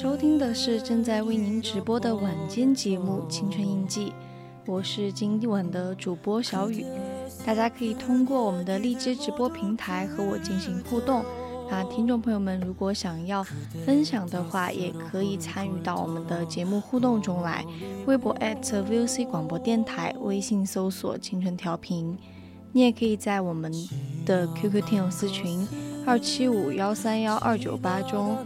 收听的是正在为您直播的晚间节目《青春印记》。我是今晚的主播小雨，大家可以通过我们的荔枝直播平台和我进行互动。那听众朋友们如果想要分享的话，也可以参与到我们的节目互动中来。微博 @VOC 广播电台，微信搜索“青春调频”。你也可以在我们的 QQ 听友私群二七五幺三幺二九八中。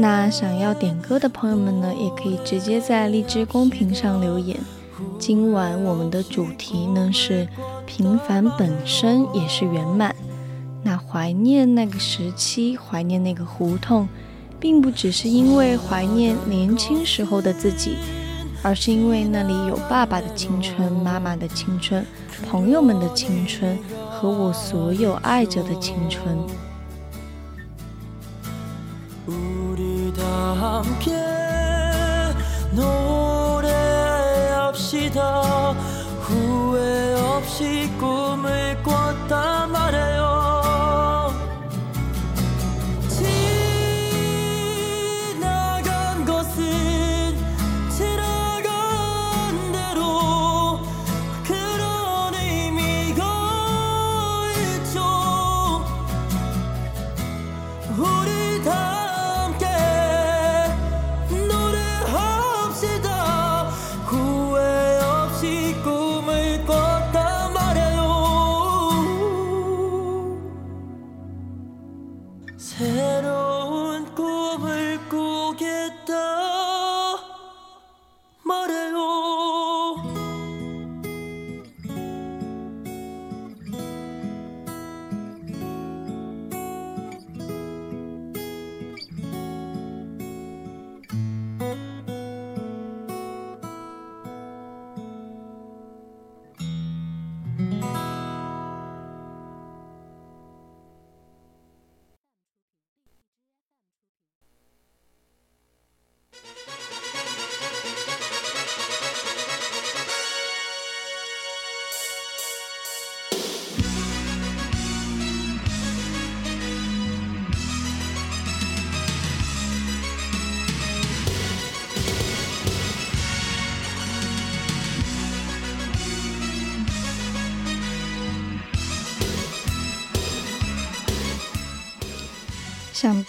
那想要点歌的朋友们呢，也可以直接在荔枝公屏上留言。今晚我们的主题呢是平凡本身也是圆满。那怀念那个时期，怀念那个胡同，并不只是因为怀念年轻时候的自己，而是因为那里有爸爸的青春、妈妈的青春、朋友们的青春和我所有爱着的青春。 함께 노래합시다. 후회 없이 꿈을 꿨다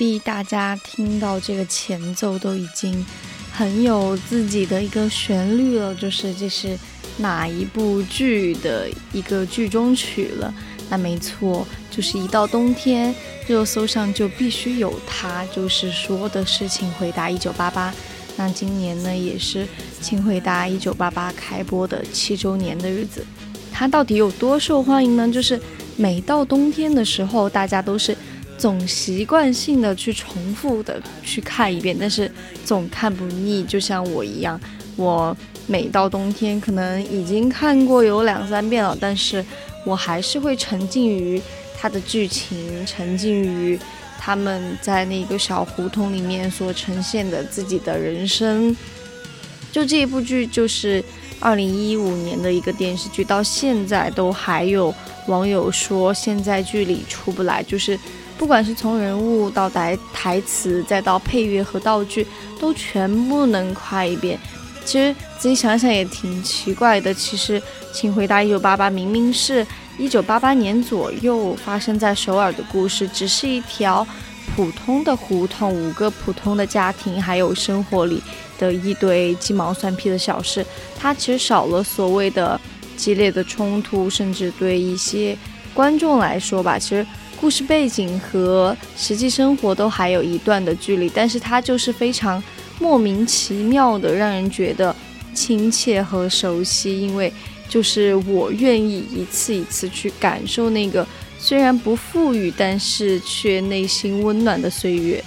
必大家听到这个前奏都已经很有自己的一个旋律了，就是这是哪一部剧的一个剧中曲了？那没错，就是一到冬天，热搜上就必须有它，就是说的是《请回答一九八八》。那今年呢，也是《请回答一九八八》开播的七周年的日子。它到底有多受欢迎呢？就是每到冬天的时候，大家都是。总习惯性的去重复的去看一遍，但是总看不腻。就像我一样，我每到冬天可能已经看过有两三遍了，但是我还是会沉浸于它的剧情，沉浸于他们在那个小胡同里面所呈现的自己的人生。就这一部剧，就是二零一五年的一个电视剧，到现在都还有网友说现在剧里出不来，就是。不管是从人物到台台词，再到配乐和道具，都全部能夸一遍。其实自己想想也挺奇怪的。其实，请回答一九八八，明明是一九八八年左右发生在首尔的故事，只是一条普通的胡同，五个普通的家庭，还有生活里的一堆鸡毛蒜皮的小事。它其实少了所谓的激烈的冲突，甚至对一些观众来说吧，其实。故事背景和实际生活都还有一段的距离，但是它就是非常莫名其妙的让人觉得亲切和熟悉，因为就是我愿意一次一次去感受那个虽然不富裕，但是却内心温暖的岁月。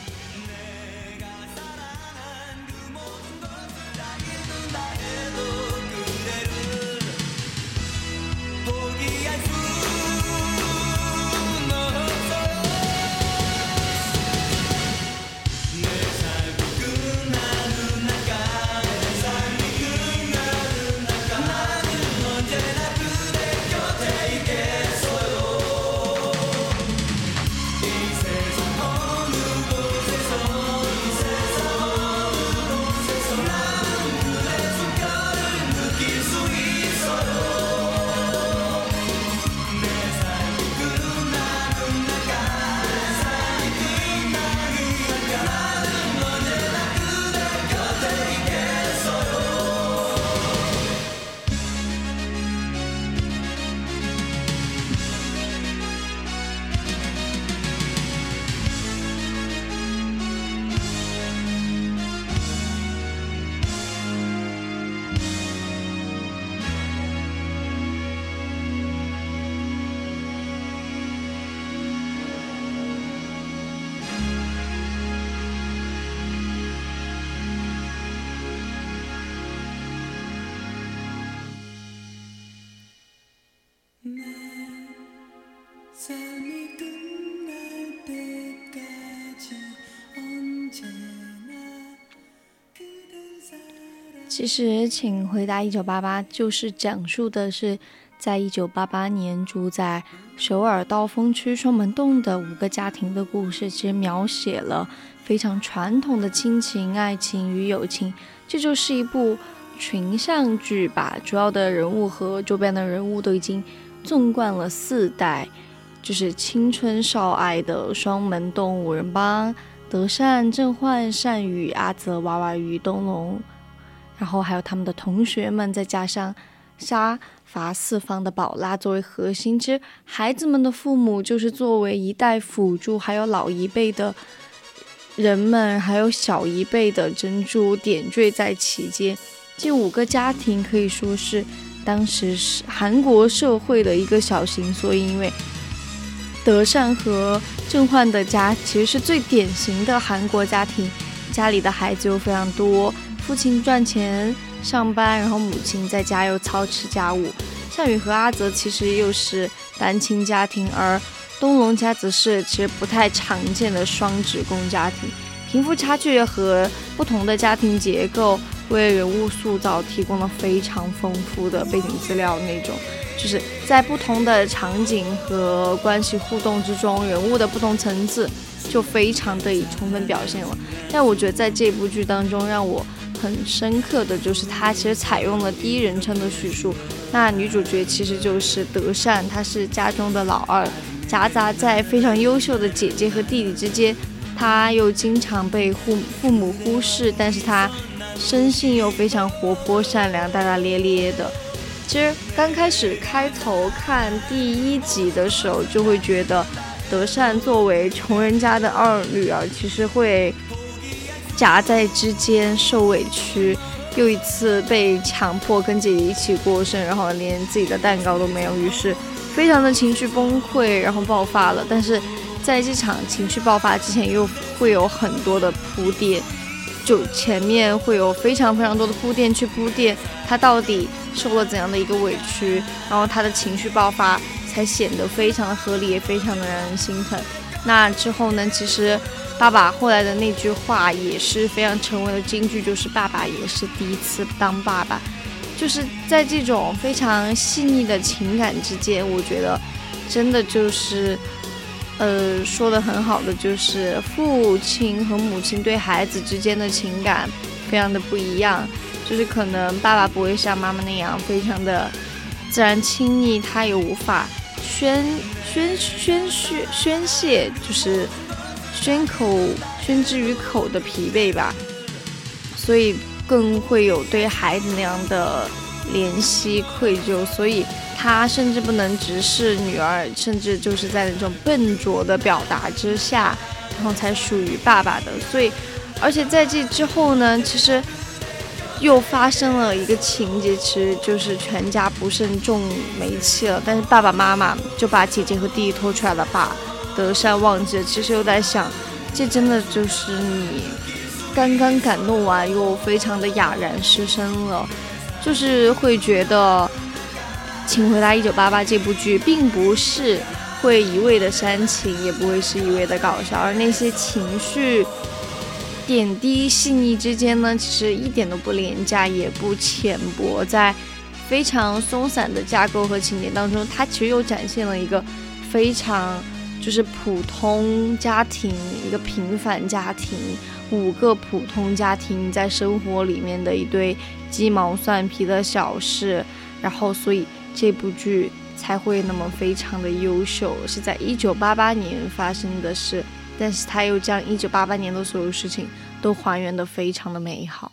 其实，请回答一九八八就是讲述的是，在一九八八年住在首尔道峰区双门洞的五个家庭的故事。其实描写了非常传统的亲情、爱情与友情。这就是一部群像剧吧。主要的人物和周边的人物都已经纵贯了四代，就是青春少爱的双门洞五人帮：德善、郑焕、善宇、阿泽、娃娃鱼、东龙。然后还有他们的同学们，再加上杀伐四方的宝拉作为核心，其实孩子们的父母就是作为一代辅助，还有老一辈的人们，还有小一辈的珍珠点缀在其间。这五个家庭可以说是当时是韩国社会的一个小型，所以因为德善和郑焕的家其实是最典型的韩国家庭，家里的孩子又非常多。父亲赚钱上班，然后母亲在家又操持家务。项羽和阿泽其实又是单亲家庭，而东龙家则是其实不太常见的双职工家庭。贫富差距和不同的家庭结构为人物塑造提供了非常丰富的背景资料，那种就是在不同的场景和关系互动之中，人物的不同层次就非常的以充分表现了。但我觉得在这部剧当中，让我很深刻的就是，它其实采用了第一人称的叙述。那女主角其实就是德善，她是家中的老二，夹杂在非常优秀的姐姐和弟弟之间。她又经常被父父母忽视，但是她生性又非常活泼善良、大大咧咧的。其实刚开始开头看第一集的时候，就会觉得德善作为穷人家的二女儿，其实会夹在之间受委屈。又一次被强迫跟姐姐一起过生，然后连自己的蛋糕都没有，于是非常的情绪崩溃，然后爆发了。但是在这场情绪爆发之前，又会有很多的铺垫，就前面会有非常非常多的铺垫去铺垫他到底受了怎样的一个委屈，然后他的情绪爆发才显得非常的合理，也非常的让人心疼。那之后呢，其实。爸爸后来的那句话也是非常成为了金句，就是爸爸也是第一次当爸爸，就是在这种非常细腻的情感之间，我觉得真的就是，呃，说的很好的就是父亲和母亲对孩子之间的情感非常的不一样，就是可能爸爸不会像妈妈那样非常的自然亲密，他也无法宣宣宣泄宣泄，就是。宣口宣之于口的疲惫吧，所以更会有对孩子那样的怜惜愧疚，所以他甚至不能直视女儿，甚至就是在那种笨拙的表达之下，然后才属于爸爸的。所以，而且在这之后呢，其实又发生了一个情节，其实就是全家不慎中煤气了，但是爸爸妈妈就把姐姐和弟弟拖出来了，把。德善忘记了，其实又在想，这真的就是你刚刚感动完又非常的哑然失声了，就是会觉得《请回答一九八八》这部剧并不是会一味的煽情，也不会是一味的搞笑，而那些情绪点滴细腻之间呢，其实一点都不廉价，也不浅薄，在非常松散的架构和情节当中，它其实又展现了一个非常。就是普通家庭，一个平凡家庭，五个普通家庭在生活里面的一堆鸡毛蒜皮的小事，然后所以这部剧才会那么非常的优秀，是在一九八八年发生的事，但是他又将一九八八年的所有事情都还原的非常的美好。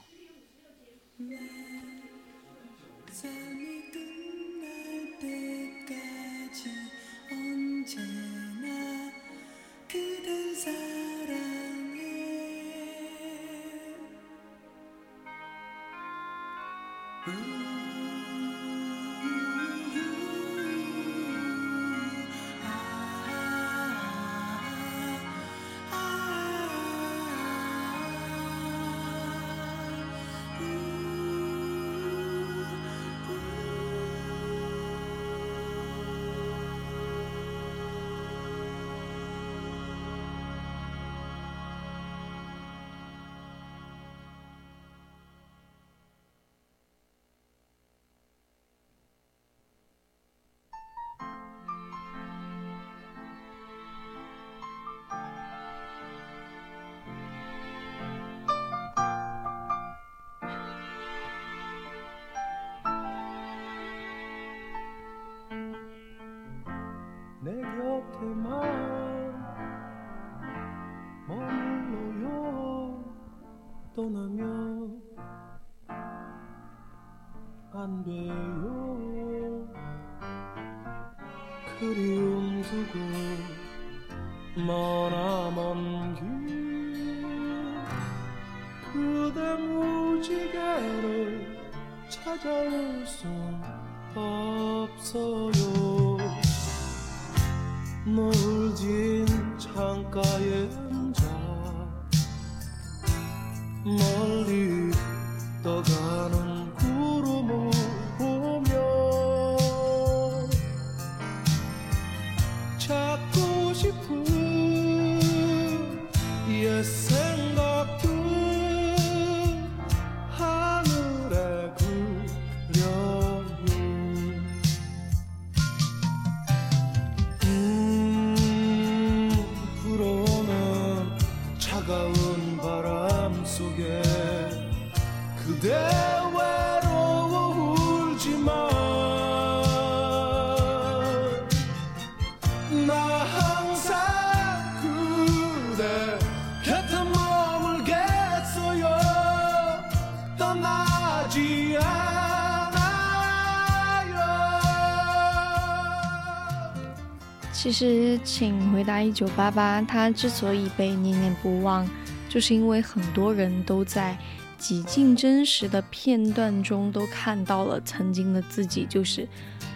其实，请回答一九八八，它之所以被念念不忘，就是因为很多人都在几近真实的片段中都看到了曾经的自己，就是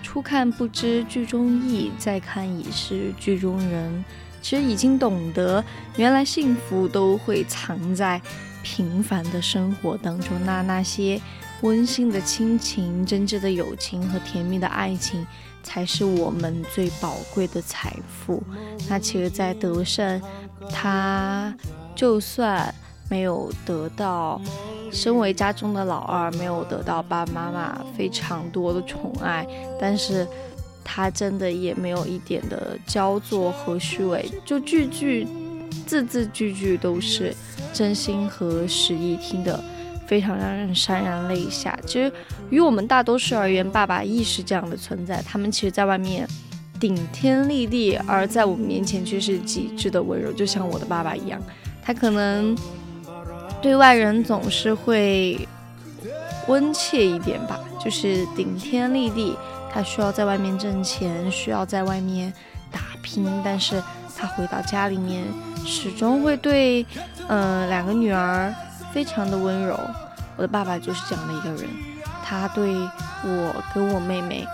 初看不知剧中意，再看已是剧中人。其实已经懂得，原来幸福都会藏在平凡的生活当中。那那些温馨的亲情、真挚的友情和甜蜜的爱情。才是我们最宝贵的财富。那其实，在德胜，他就算没有得到身为家中的老二，没有得到爸爸妈妈非常多的宠爱，但是他真的也没有一点的焦作和虚伪，就句句字字句句都是真心和实意，听的。非常让人潸然泪下。其实，于我们大多数而言，爸爸亦是这样的存在。他们其实，在外面顶天立地，而在我们面前却是极致的温柔，就像我的爸爸一样。他可能对外人总是会温切一点吧，就是顶天立地。他需要在外面挣钱，需要在外面打拼，但是他回到家里面，始终会对，呃，两个女儿。非常的温柔，我的爸爸就是这样的一个人。他对我跟我妹妹，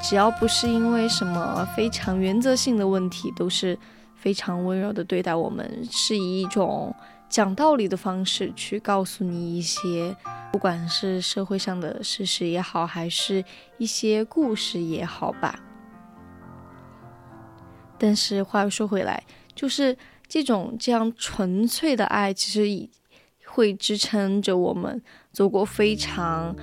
只要不是因为什么非常原则性的问题，都是非常温柔的对待我们，是以一种讲道理的方式去告诉你一些，不管是社会上的事实也好，还是一些故事也好吧。但是话又说回来，就是这种这样纯粹的爱，其实已。会支撑着我们走过非常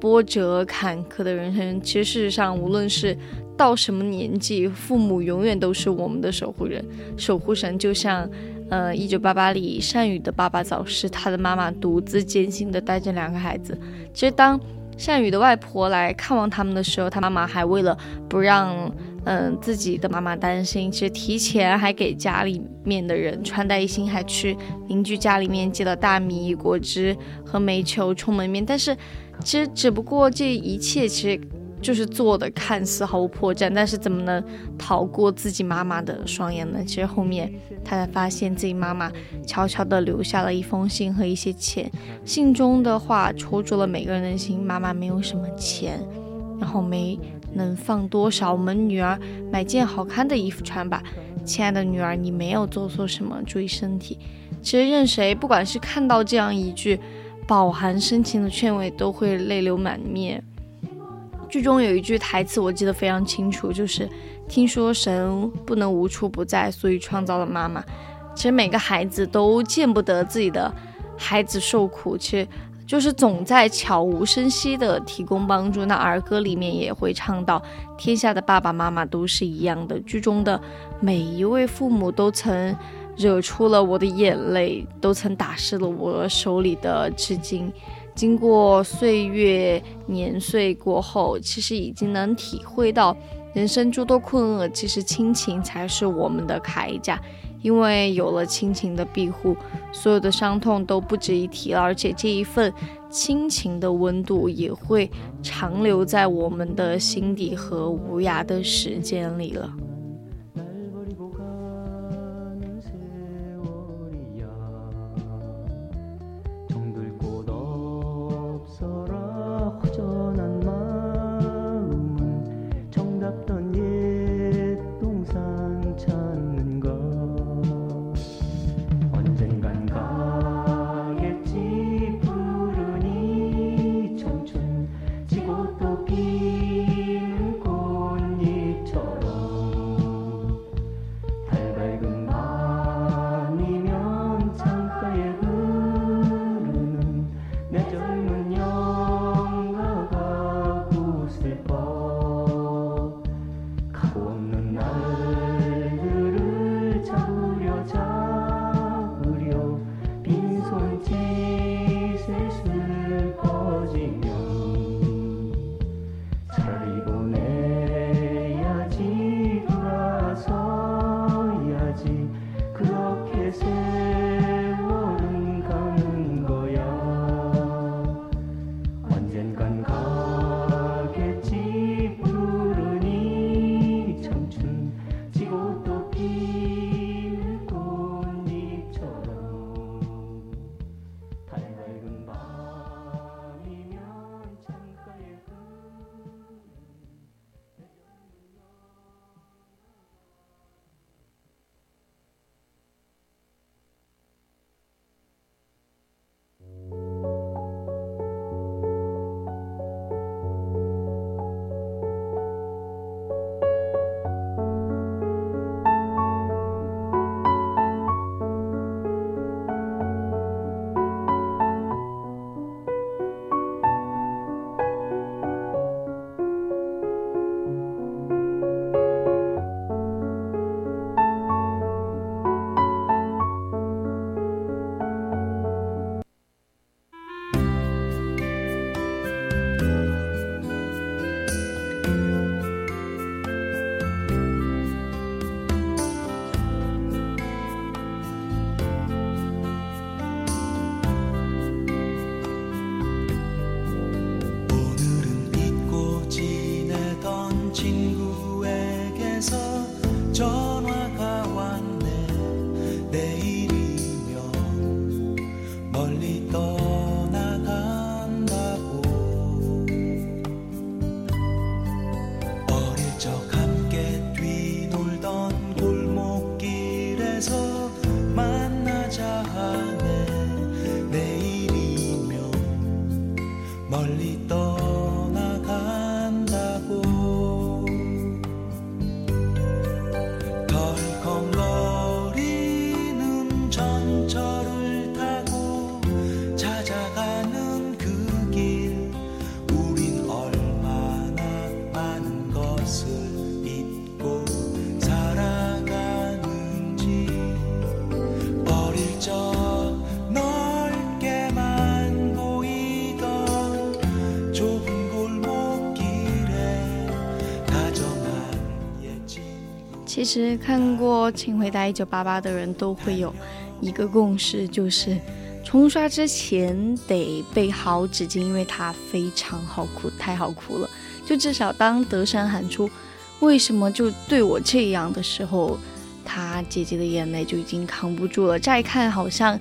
波折坎坷的人生。其实，事实上，无论是到什么年纪，父母永远都是我们的守护人、守护神。就像，呃，《一九八八》里善宇的爸爸早逝，他的妈妈独自艰辛地带着两个孩子。其实，当善宇的外婆来看望他们的时候，他妈妈还为了不让。嗯，自己的妈妈担心，其实提前还给家里面的人穿戴一新，还去邻居家里面借了大米、果汁和煤球充门面。但是，其实只不过这一切其实就是做的看似毫无破绽，但是怎么能逃过自己妈妈的双眼呢？其实后面他才发现自己妈妈悄悄地留下了一封信和一些钱，信中的话戳中了每个人的心。妈妈没有什么钱，然后没。能放多少？我们女儿买件好看的衣服穿吧，亲爱的女儿，你没有做错什么，注意身体。其实任谁，不管是看到这样一句饱含深情的劝慰，都会泪流满面。剧中有一句台词我记得非常清楚，就是听说神不能无处不在，所以创造了妈妈。其实每个孩子都见不得自己的孩子受苦，其实。就是总在悄无声息地提供帮助。那儿歌里面也会唱到：天下的爸爸妈妈都是一样的。剧中的每一位父母都曾惹出了我的眼泪，都曾打湿了我手里的纸巾。经过岁月年岁过后，其实已经能体会到人生诸多困厄，其实亲情才是我们的铠甲。因为有了亲情的庇护，所有的伤痛都不值一提了，而且这一份亲情的温度也会长留在我们的心底和无涯的时间里了。其实看过《请回答一九八八》的人都会有一个共识，就是冲刷之前得备好纸巾，因为它非常好哭，太好哭了。就至少当德山喊出“为什么就对我这样的时候”，他姐姐的眼泪就已经扛不住了。乍一看好像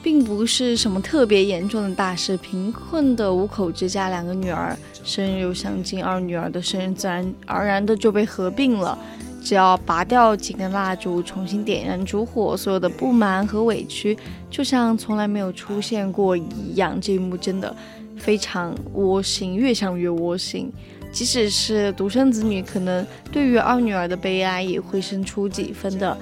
并不是什么特别严重的大事，贫困的五口之家，两个女儿生日又相近，二女儿的生日自然而然的就被合并了。只要拔掉几根蜡烛，重新点燃烛火，所有的不满和委屈就像从来没有出现过一样。这一幕真的非常窝心，越想越窝心。即使是独生子女，可能对于二女儿的悲哀也会生出几分的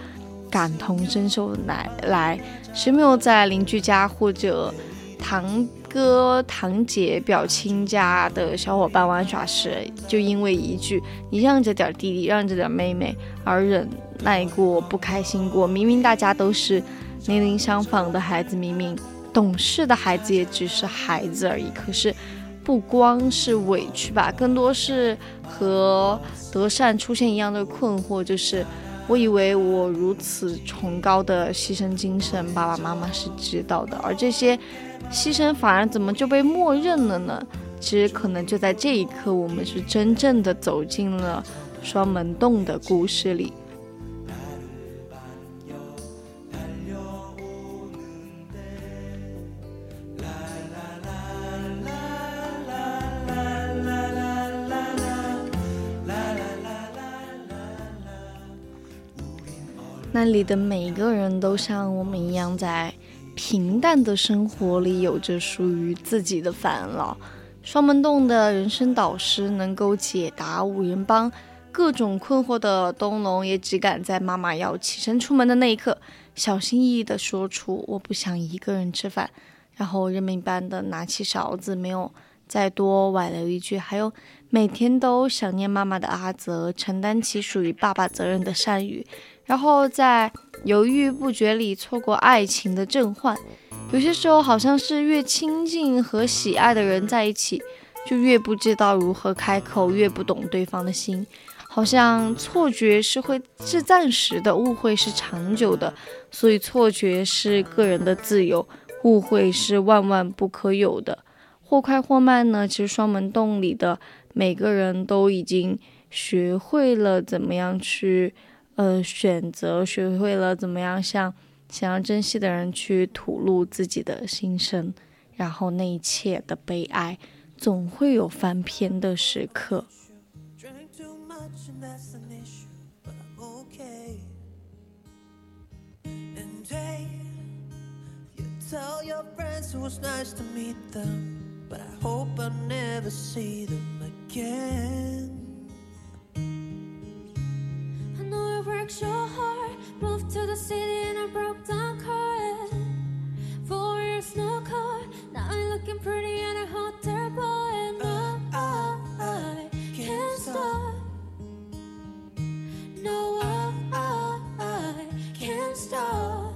感同身受来来。谁没有在邻居家或者堂？哥堂姐表亲家的小伙伴玩耍时，就因为一句“你让着点弟弟，让着点妹妹”而忍耐过、不开心过。明明大家都是年龄相仿的孩子，明明懂事的孩子也只是孩子而已。可是，不光是委屈吧，更多是和德善出现一样的困惑，就是我以为我如此崇高的牺牲精神，爸爸妈妈是知道的，而这些。牺牲反而怎么就被默认了呢？其实可能就在这一刻，我们是真正的走进了双门洞的故事里。那里的每个人都像我们一样在。平淡的生活里有着属于自己的烦恼。双门洞的人生导师能够解答五人帮各种困惑的东龙，也只敢在妈妈要起身出门的那一刻，小心翼翼地说出“我不想一个人吃饭”，然后认命般的拿起勺子，没有再多挽留一句。还有每天都想念妈妈的阿泽，承担起属于爸爸责任的善宇。然后在犹豫不决里错过爱情的震撼，有些时候好像是越亲近和喜爱的人在一起，就越不知道如何开口，越不懂对方的心。好像错觉是会是暂时的，误会是长久的。所以错觉是个人的自由，误会是万万不可有的。或快或慢呢？其实双门洞里的每个人都已经学会了怎么样去。呃，选择学会了怎么样向想要珍惜的人去吐露自己的心声，然后那一切的悲哀，总会有翻篇的时刻。Work so hard. Moved to the city in a broke down car. Four years, no car. Now I'm looking pretty in a hotel bar. And I, I, I can't stop. No, I, I, I can't stop.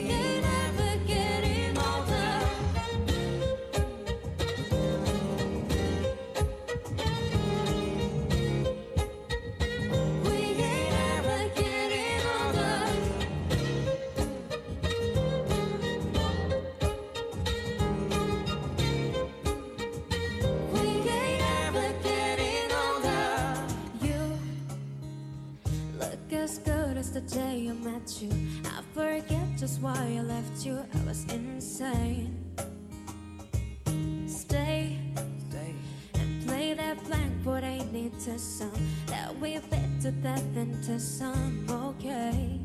I met you. I forget just why I left you. I was insane. Stay Stay. and play that blank, but I need to sound that we fit to death into some okay.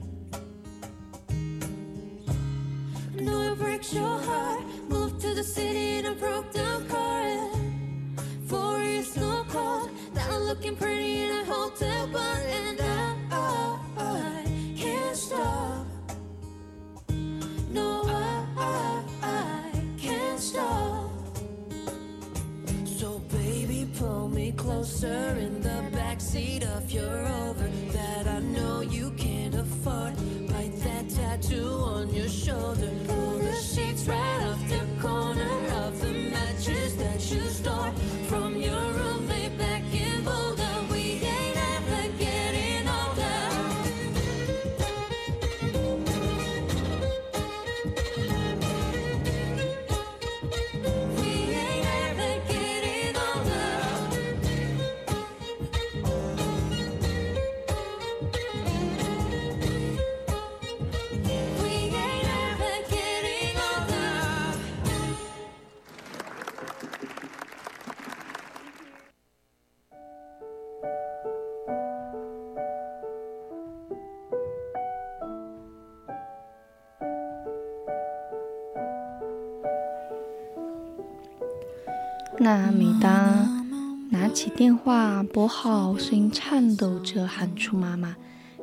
那每当拿起电话拨号，声音颤抖着喊出妈妈，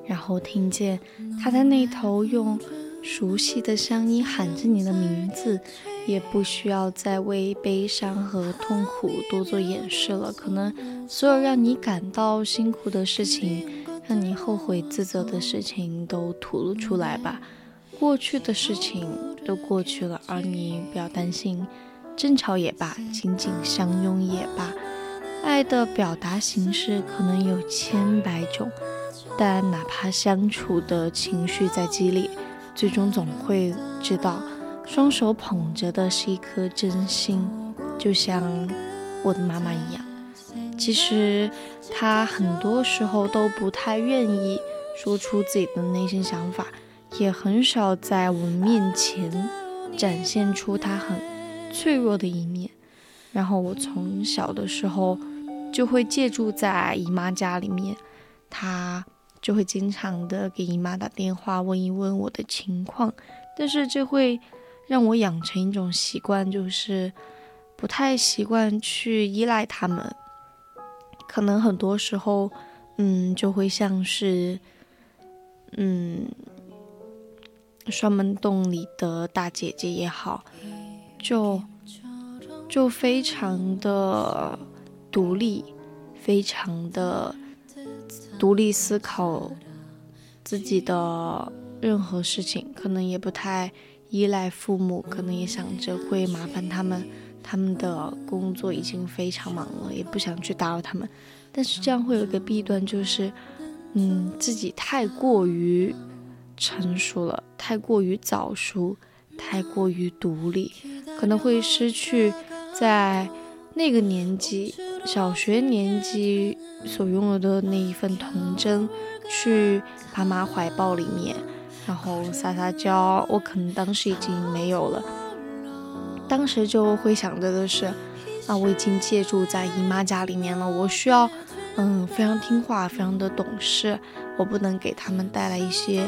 然后听见她在那头用熟悉的乡音喊着你的名字，也不需要再为悲伤和痛苦多做掩饰了。可能所有让你感到辛苦的事情，让你后悔自责的事情都吐露出来吧。过去的事情都过去了，而你不要担心。争吵也罢，紧紧相拥也罢，爱的表达形式可能有千百种，但哪怕相处的情绪再激烈，最终总会知道，双手捧着的是一颗真心，就像我的妈妈一样。其实她很多时候都不太愿意说出自己的内心想法，也很少在我们面前展现出她很脆弱的一面。然后我从小的时候就会借住在姨妈家里面，她就会经常的给姨妈打电话问一问我的情况，但是这会让我养成一种习惯，就是不太习惯去依赖他们。可能很多时候，嗯，就会像是，嗯，双门洞里的大姐姐也好，就就非常的独立，非常的独立思考自己的任何事情，可能也不太依赖父母，可能也想着会麻烦他们，他们的工作已经非常忙了，也不想去打扰他们。但是这样会有一个弊端，就是，嗯，自己太过于成熟了，太过于早熟，太过于独立，可能会失去在那个年纪，小学年纪所拥有的那一份童真，去爸妈怀抱里面，然后撒撒娇。我可能当时已经没有了，当时就会想着的是，啊，我已经借住在姨妈家里面了，我需要，嗯，非常听话，非常的懂事，我不能给他们带来一些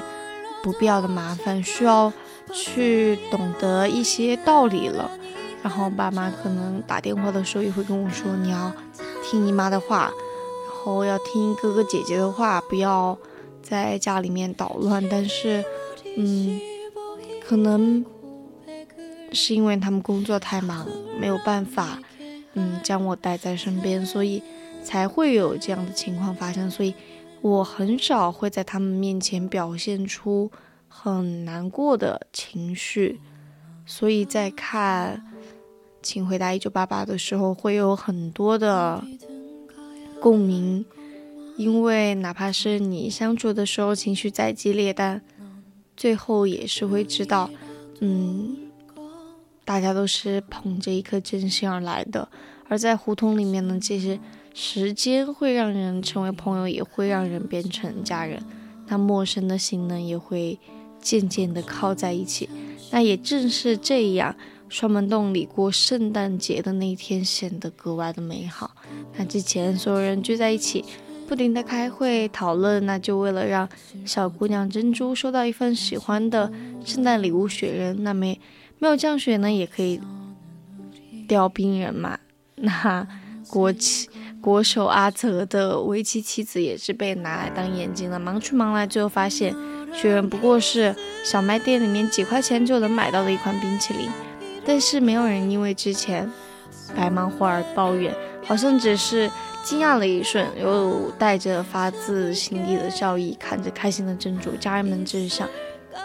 不必要的麻烦，需要去懂得一些道理了。然后爸妈可能打电话的时候也会跟我说，你要听姨妈的话，然后要听哥哥姐姐的话，不要在家里面捣乱。但是，嗯，可能是因为他们工作太忙，没有办法，嗯，将我带在身边，所以才会有这样的情况发生。所以我很少会在他们面前表现出很难过的情绪。所以在看《请回答一九八八》的时候，会有很多的共鸣，因为哪怕是你相处的时候情绪再激烈，但最后也是会知道，嗯，大家都是捧着一颗真心而来的。而在胡同里面呢，其实时间会让人成为朋友，也会让人变成家人。那陌生的心呢也会渐渐的靠在一起。那也正是这样，双门洞里过圣诞节的那一天显得格外的美好。那之前所有人聚在一起，不停的开会讨论，那就为了让小姑娘珍珠收到一份喜欢的圣诞礼物雪人。那没没有降雪呢，也可以雕冰人嘛。那国旗国手阿泽的围棋棋子也是被拿来当眼睛了，忙去忙来，最后发现雪人不过是小卖店里面几块钱就能买到的一款冰淇淋。但是没有人因为之前白忙活而抱怨，好像只是惊讶了一瞬，又带着发自心底的笑意看着开心的珍珠。家人们就是想，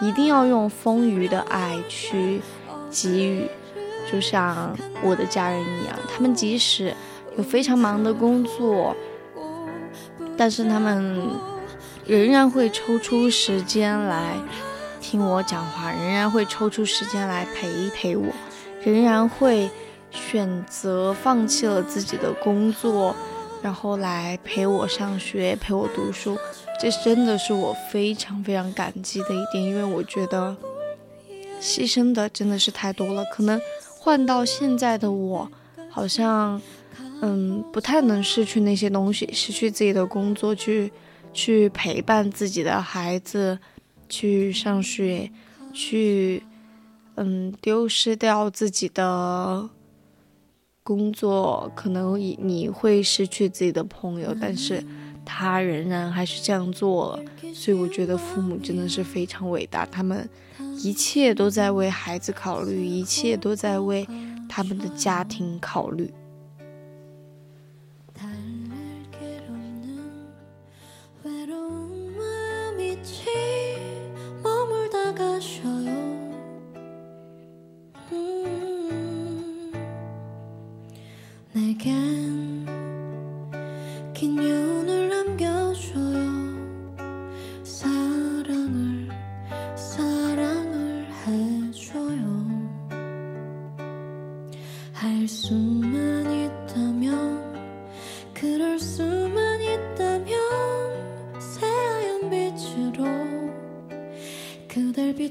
一定要用丰腴的爱去给予。就像我的家人一样，他们即使有非常忙的工作，但是他们仍然会抽出时间来听我讲话，仍然会抽出时间来陪一陪我，仍然会选择放弃了自己的工作，然后来陪我上学，陪我读书。这真的是我非常非常感激的一点，因为我觉得牺牲的真的是太多了，可能。换到现在的我，好像，嗯，不太能失去那些东西，失去自己的工作，去去陪伴自己的孩子，去上学，去，嗯，丢失掉自己的工作，可能你你会失去自己的朋友，但是他仍然还是这样做了，所以我觉得父母真的是非常伟大，他们。一切都在为孩子考虑，一切都在为他们的家庭考虑。 가셔요. 음, 내겐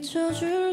那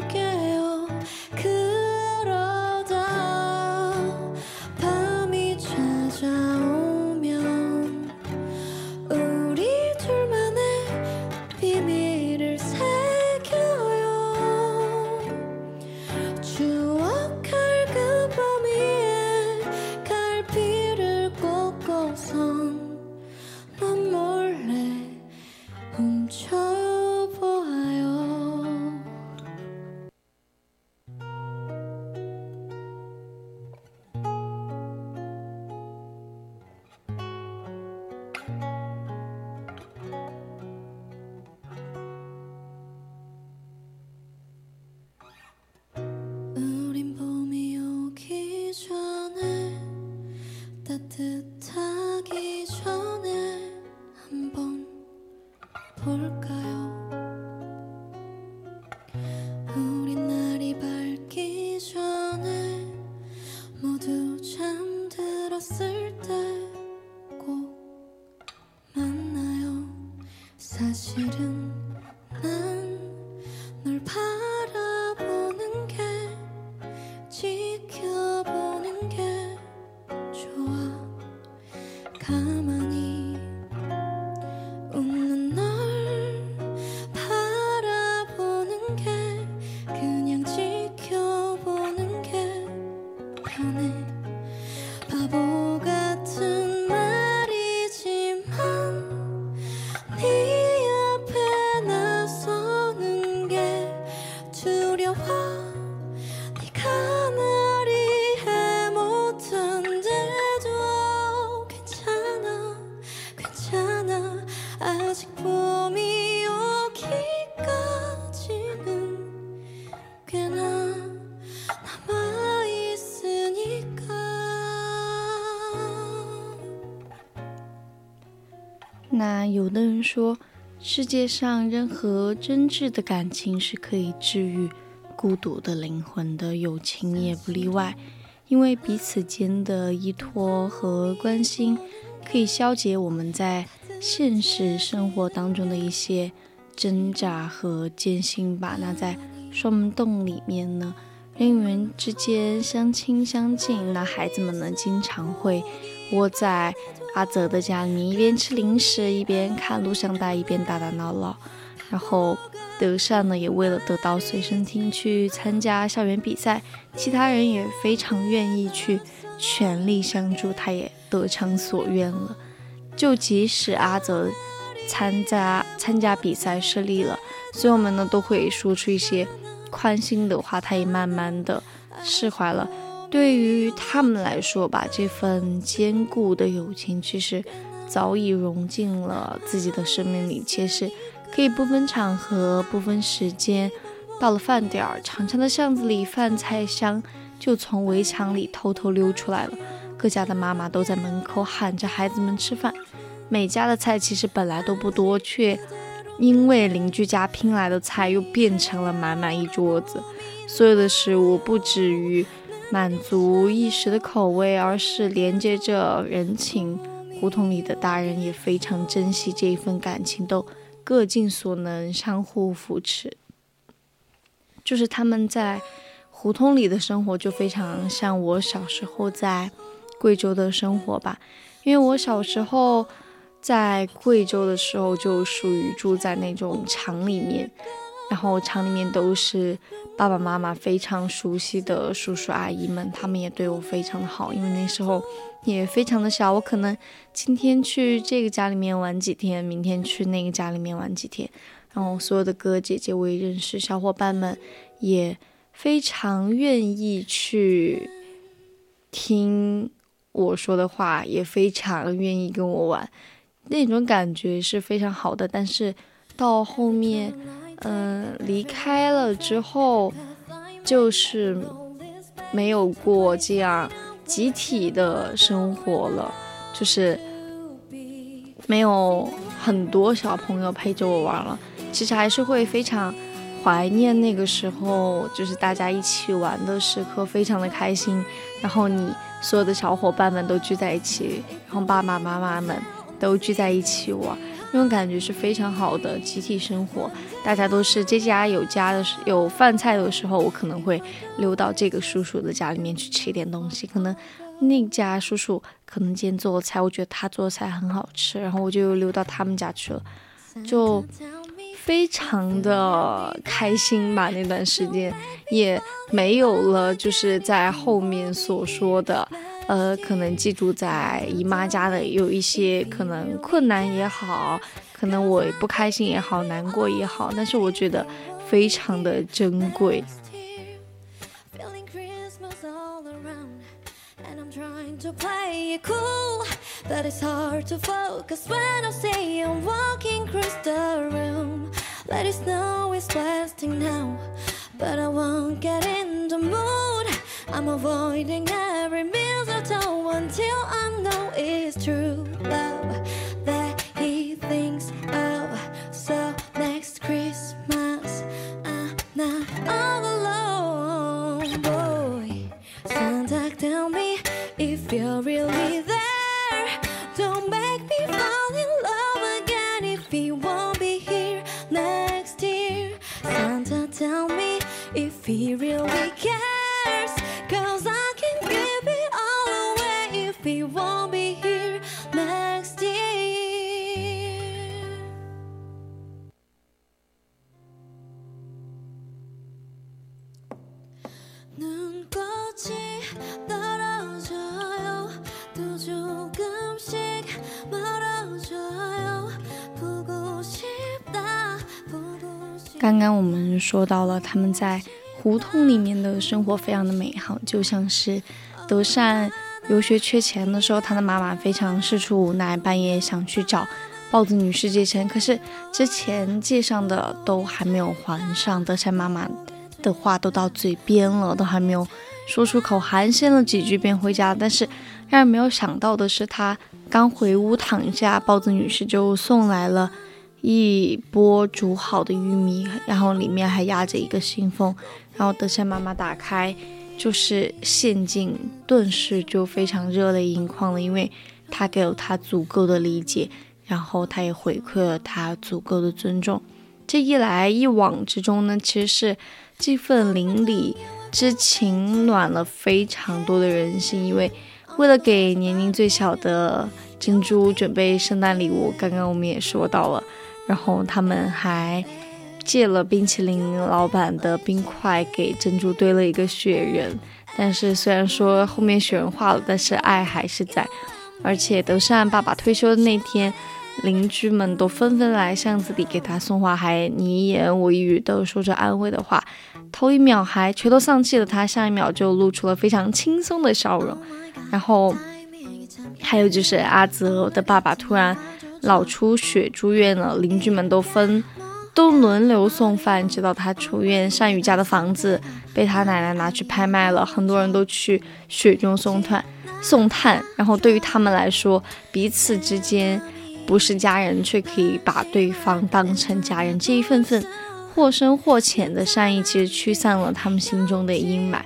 说，世界上任何真挚的感情是可以治愈孤独的灵魂的，友情也不例外。因为彼此间的依托和关心，可以消解我们在现实生活当中的一些挣扎和艰辛吧。那在双门洞里面呢，人与人之间相亲相近，那孩子们呢经常会窝在阿泽的家里面，一边吃零食，一边看录像带，一边打打闹闹。然后德善呢，也为了得到随身听去参加校园比赛，其他人也非常愿意去全力相助，他也得偿所愿了。就即使阿泽参加参加比赛失利了，所友们呢都会说出一些宽心的话，他也慢慢的释怀了。对于他们来说吧，这份坚固的友情其实早已融进了自己的生命里，且是可以不分场合、不分时间。到了饭点儿，长长的巷子里，饭菜香就从围墙里偷偷溜出来了。各家的妈妈都在门口喊着孩子们吃饭，每家的菜其实本来都不多，却因为邻居家拼来的菜又变成了满满一桌子。所有的食物不止于满足一时的口味，而是连接着人情。胡同里的大人也非常珍惜这一份感情，都各尽所能相互扶持。就是他们在胡同里的生活，就非常像我小时候在。贵州的生活吧，因为我小时候在贵州的时候就属于住在那种厂里面，然后厂里面都是爸爸妈妈非常熟悉的叔叔阿姨们，他们也对我非常的好，因为那时候也非常的小，我可能今天去这个家里面玩几天，明天去那个家里面玩几天，然后所有的哥哥姐姐我也认识，小伙伴们也非常愿意去听。我说的话也非常愿意跟我玩，那种感觉是非常好的。但是到后面，嗯，离开了之后，就是没有过这样集体的生活了，就是没有很多小朋友陪着我玩了。其实还是会非常怀念那个时候，就是大家一起玩的时刻，非常的开心。然后你。所有的小伙伴们都聚在一起，然后爸爸妈妈们都聚在一起玩，那种感觉是非常好的集体生活。大家都是这家有家的时有饭菜的时候，我可能会溜到这个叔叔的家里面去吃一点东西。可能那家叔叔可能今天做的菜，我觉得他做的菜很好吃，然后我就溜到他们家去了，就。非常的开心吧，那段时间也没有了，就是在后面所说的，呃，可能记住在姨妈家的有一些可能困难也好，可能我不开心也好，难过也好，但是我觉得非常的珍贵。To play it cool, But it's hard to focus when I see I'm walking across the room. Let it snow is blasting now, but I won't get in the mood. I'm avoiding every mistletoe until I know it's true love 说到了他们在胡同里面的生活非常的美好，就像是德善留学缺钱的时候，他的妈妈非常事出无奈，半夜想去找豹子女士借钱，可是之前借上的都还没有还上，德善妈妈的话都到嘴边了，都还没有说出口，寒暄了几句便回家。但是让人没有想到的是，他刚回屋躺下，豹子女士就送来了。一波煮好的玉米，然后里面还压着一个信封，然后德善妈妈打开，就是陷阱，顿时就非常热泪盈眶了，因为他给了他足够的理解，然后他也回馈了他足够的尊重。这一来一往之中呢，其实是这份邻里之情暖了非常多的人心。因为为了给年龄最小的珍珠准备圣诞礼物，刚刚我们也说到了，然后他们还借了冰淇淋老板的冰块给珍珠堆了一个雪人。但是虽然说后面雪人化了，但是爱还是在。而且德善爸爸退休的那天。邻居们都纷纷来巷子里给他送花，还你一言我一语的说着安慰的话。头一秒还垂头丧气的他，下一秒就露出了非常轻松的笑容。然后还有就是阿泽的爸爸突然老出血住院了，邻居们都分都轮流送饭，直到他出院。善宇家的房子被他奶奶拿去拍卖了，很多人都去雪中送炭送炭。然后对于他们来说，彼此之间。不是家人，却可以把对方当成家人。这一份份或深或浅的善意，其实驱散了他们心中的阴霾。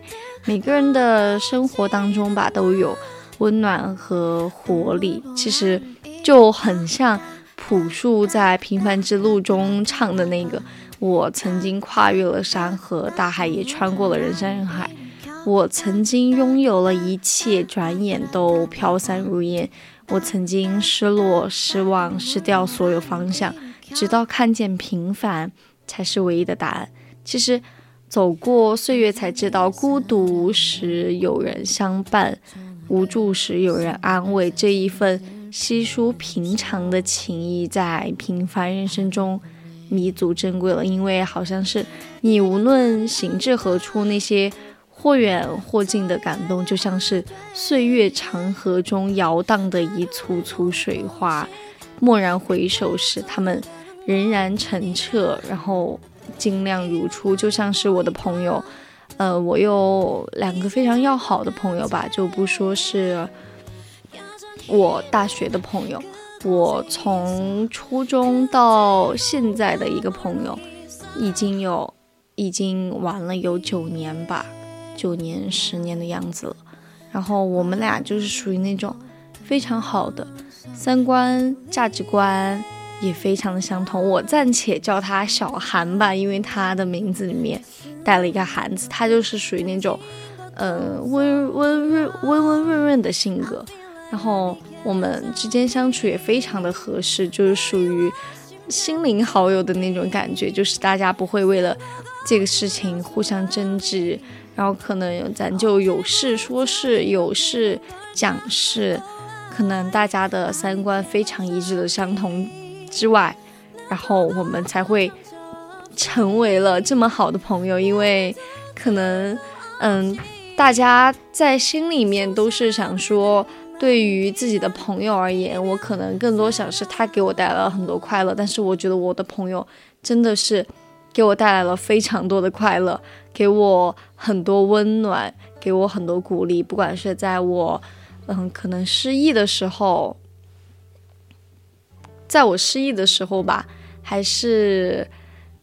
每个人的生活当中吧，都有温暖和活力。其实就很像朴树在《平凡之路》中唱的那个：“我曾经跨越了山河大海，也穿过了人山人海。我曾经拥有了一切，转眼都飘散如烟。”我曾经失落、失望、失掉所有方向，直到看见平凡才是唯一的答案。其实，走过岁月才知道，孤独时有人相伴，无助时有人安慰。这一份稀疏平常的情谊，在平凡人生中弥足珍贵了。因为好像是你无论行至何处，那些。或远或近的感动，就像是岁月长河中摇荡的一簇簇水花。蓦然回首时，他们仍然澄澈，然后晶亮如初，就像是我的朋友。呃，我有两个非常要好的朋友吧，就不说是我大学的朋友，我从初中到现在的一个朋友，已经有已经玩了有九年吧。九年、十年的样子了，然后我们俩就是属于那种非常好的三观、价值观也非常的相同。我暂且叫他小韩吧，因为他的名字里面带了一个韩字。他就是属于那种，呃，温温润、温温润润的性格。然后我们之间相处也非常的合适，就是属于心灵好友的那种感觉，就是大家不会为了这个事情互相争执。然后可能咱就有事说事，有事讲事，可能大家的三观非常一致的相同之外，然后我们才会成为了这么好的朋友。因为可能，嗯，大家在心里面都是想说，对于自己的朋友而言，我可能更多想是他给我带来了很多快乐，但是我觉得我的朋友真的是。给我带来了非常多的快乐，给我很多温暖，给我很多鼓励。不管是在我，嗯，可能失意的时候，在我失意的时候吧，还是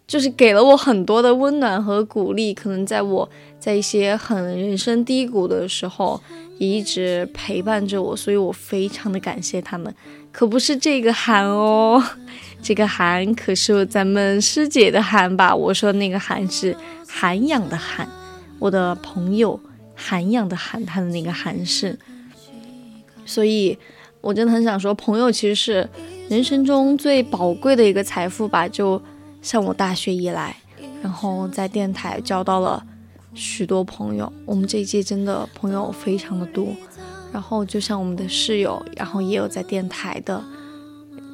就是给了我很多的温暖和鼓励。可能在我在一些很人生低谷的时候，也一直陪伴着我，所以我非常的感谢他们。可不是这个喊哦。这个涵可是咱们师姐的涵吧？我说那个涵是涵养的涵，我的朋友涵养的涵，他的那个涵是。所以，我真的很想说，朋友其实是人生中最宝贵的一个财富吧。就像我大学以来，然后在电台交到了许多朋友，我们这一届真的朋友非常的多。然后就像我们的室友，然后也有在电台的。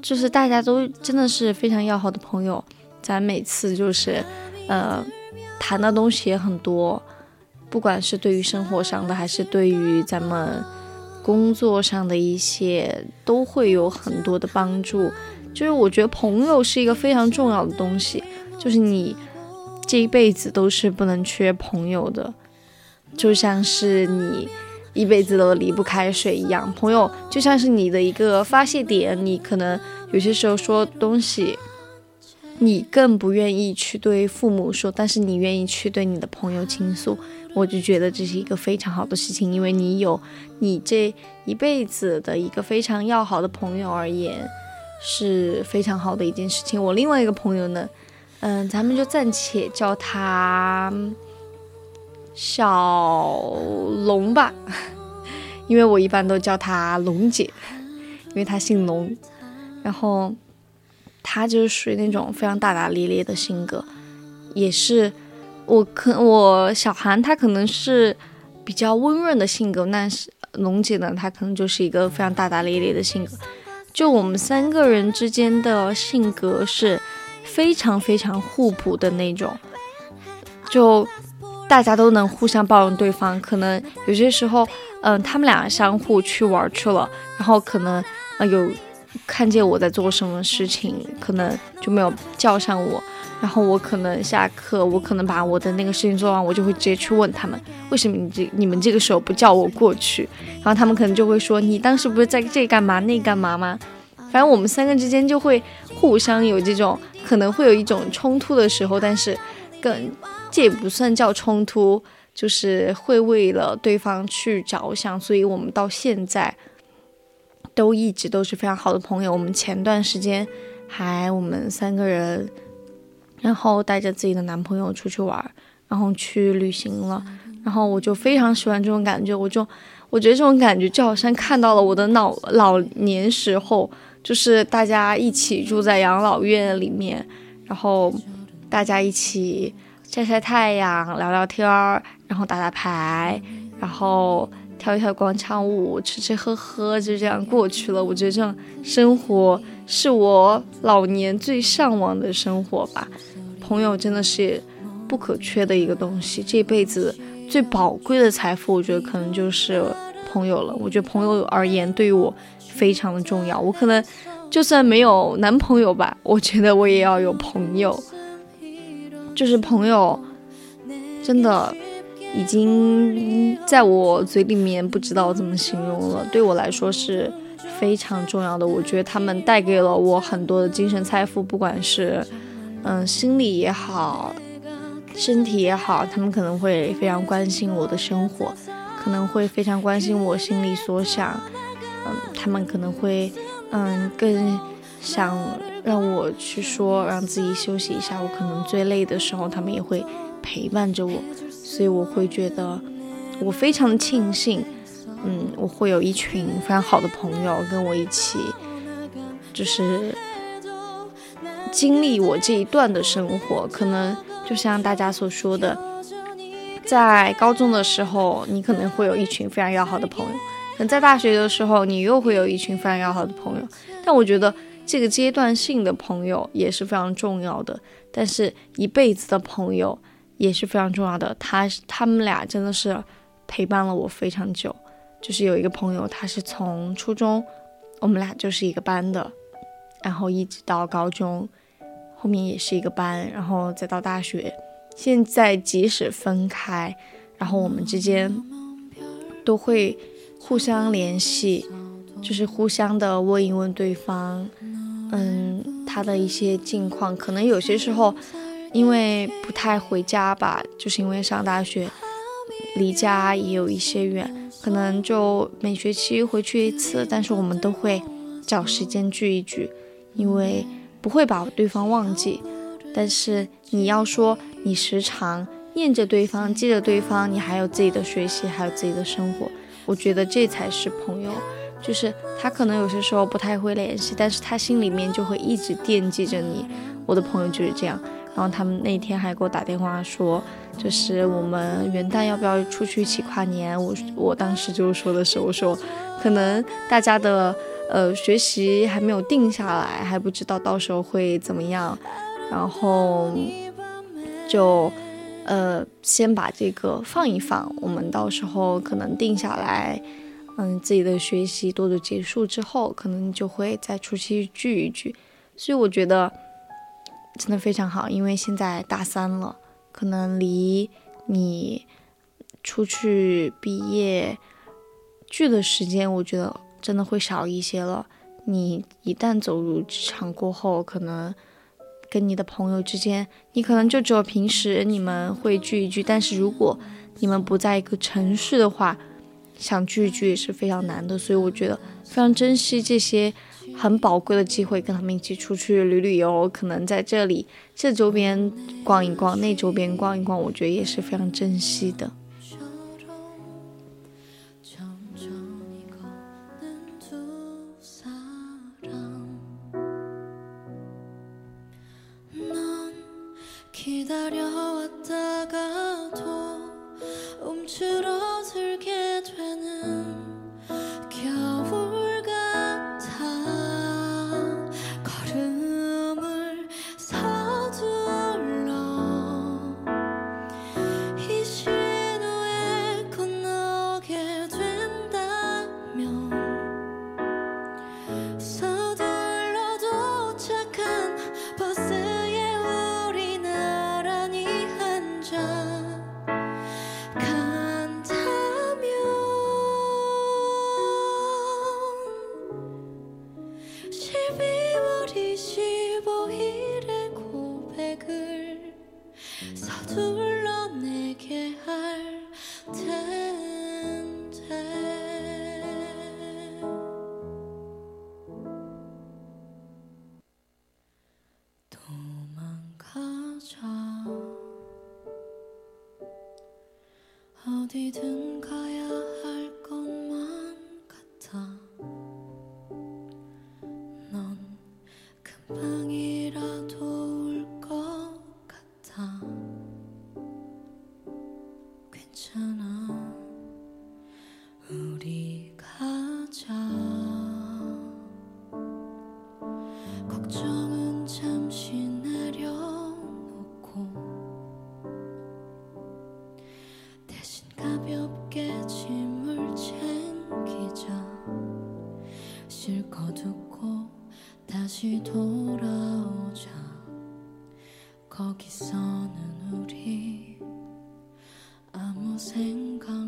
就是大家都真的是非常要好的朋友，咱每次就是，呃，谈的东西也很多，不管是对于生活上的，还是对于咱们工作上的一些，都会有很多的帮助。就是我觉得朋友是一个非常重要的东西，就是你这一辈子都是不能缺朋友的，就像是你。一辈子都离不开水一样，朋友就像是你的一个发泄点。你可能有些时候说东西，你更不愿意去对父母说，但是你愿意去对你的朋友倾诉。我就觉得这是一个非常好的事情，因为你有你这一辈子的一个非常要好的朋友而言，是非常好的一件事情。我另外一个朋友呢，嗯，咱们就暂且叫她小龙吧，因为我一般都叫她龙姐，因为她姓龙。然后她就是属于那种非常大大咧咧的性格，也是我可我小韩她可能是比较温润的性格，但是龙姐呢，她可能就是一个非常大大咧咧的性格。就我们三个人之间的性格是非常非常互补的那种，就大家都能互相包容对方。可能有些时候，嗯，他们俩相互去玩去了，然后可能呃有看见我在做什么事情，可能就没有叫上我。然后我可能下课，我可能把我的那个事情做完，我就会直接去问他们，为什么你这你们这个时候不叫我过去？然后他们可能就会说，你当时不是在这干嘛那干嘛吗？反正我们三个之间就会互相有这种可能会有一种冲突的时候，但是更这也不算叫冲突，就是会为了对方去着想，所以我们到现在都一直都是非常好的朋友。我们前段时间还我们三个人。然后带着自己的男朋友出去玩，然后去旅行了，然后我就非常喜欢这种感觉，我就我觉得这种感觉就好像看到了我的老老年时候，就是大家一起住在养老院里面，然后大家一起晒晒太阳、聊聊天儿，然后打打牌，然后跳一跳广场舞、吃吃喝喝，就这样过去了。我觉得这种生活是我老年最向往的生活吧。朋友真的是不可缺的一个东西，这辈子最宝贵的财富，我觉得可能就是朋友了。我觉得朋友而言，对于我非常的重要。我可能就算没有男朋友吧，我觉得我也要有朋友。就是朋友，真的已经在我嘴里面不知道怎么形容了。对我来说是非常重要的。我觉得他们带给了我很多的精神财富，不管是。嗯，心理也好，身体也好，他们可能会非常关心我的生活，可能会非常关心我心里所想。嗯，他们可能会，嗯，更想让我去说，让自己休息一下。我可能最累的时候，他们也会陪伴着我。所以我会觉得，我非常的庆幸，嗯，我会有一群非常好的朋友跟我一起，就是。经历我这一段的生活，可能就像大家所说的，在高中的时候，你可能会有一群非常要好的朋友；，可能在大学的时候，你又会有一群非常要好的朋友。但我觉得这个阶段性的朋友也是非常重要的，但是一辈子的朋友也是非常重要的。他他们俩真的是陪伴了我非常久。就是有一个朋友，他是从初中，我们俩就是一个班的，然后一直到高中。后面也是一个班，然后再到大学。现在即使分开，然后我们之间都会互相联系，就是互相的问一问对方，嗯，他的一些近况。可能有些时候因为不太回家吧，就是因为上大学，离家也有一些远，可能就每学期回去一次。但是我们都会找时间聚一聚，因为。不会把对方忘记，但是你要说你时常念着对方，记着对方，你还有自己的学习，还有自己的生活，我觉得这才是朋友。就是他可能有些时候不太会联系，但是他心里面就会一直惦记着你。我的朋友就是这样。然后他们那天还给我打电话说，就是我们元旦要不要出去一起跨年？我我当时就说的是，我说可能大家的。呃，学习还没有定下来，还不知道到时候会怎么样，然后就呃先把这个放一放，我们到时候可能定下来，嗯，自己的学习多多结束之后，可能就会再出去聚一聚。所以我觉得真的非常好，因为现在大三了，可能离你出去毕业聚的时间，我觉得。真的会少一些了。你一旦走入职场过后，可能跟你的朋友之间你可能就只有平时你们会聚一聚但是如果你们不在一个城市的话想聚一聚也是非常难的。所以我觉得非常珍惜这些很宝贵的机会跟他们一起出去旅旅游可能在这里这周边逛一逛那周边逛一逛我觉得也是非常珍惜的。 기다려왔다가도 움츠러들게 되는 겨울. 거기서는 우리 아무 생각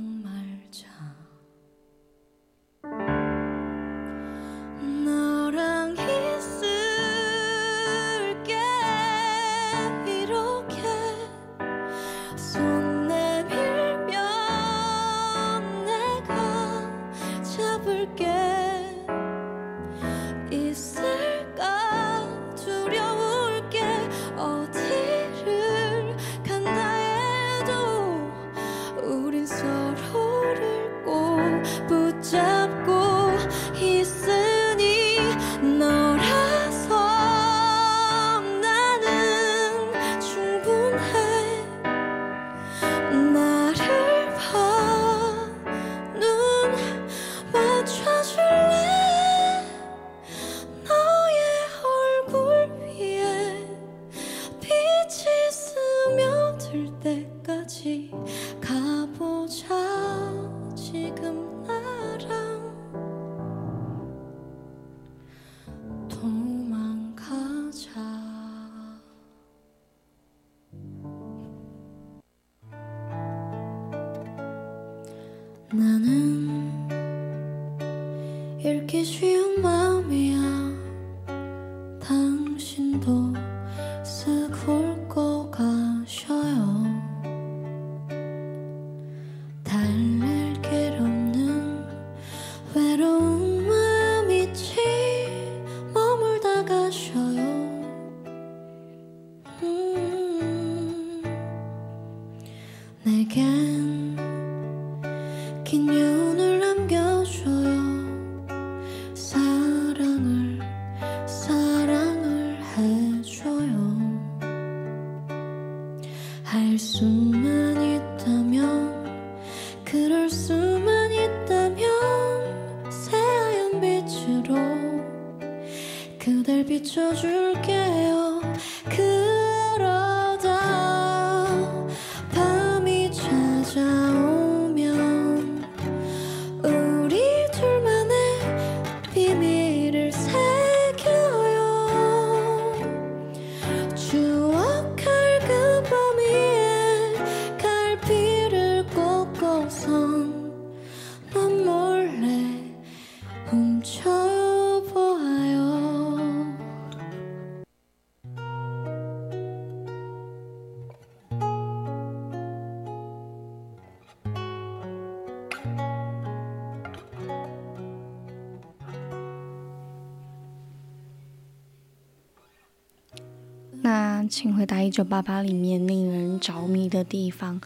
请回答一九八八》里面令人着迷的地方，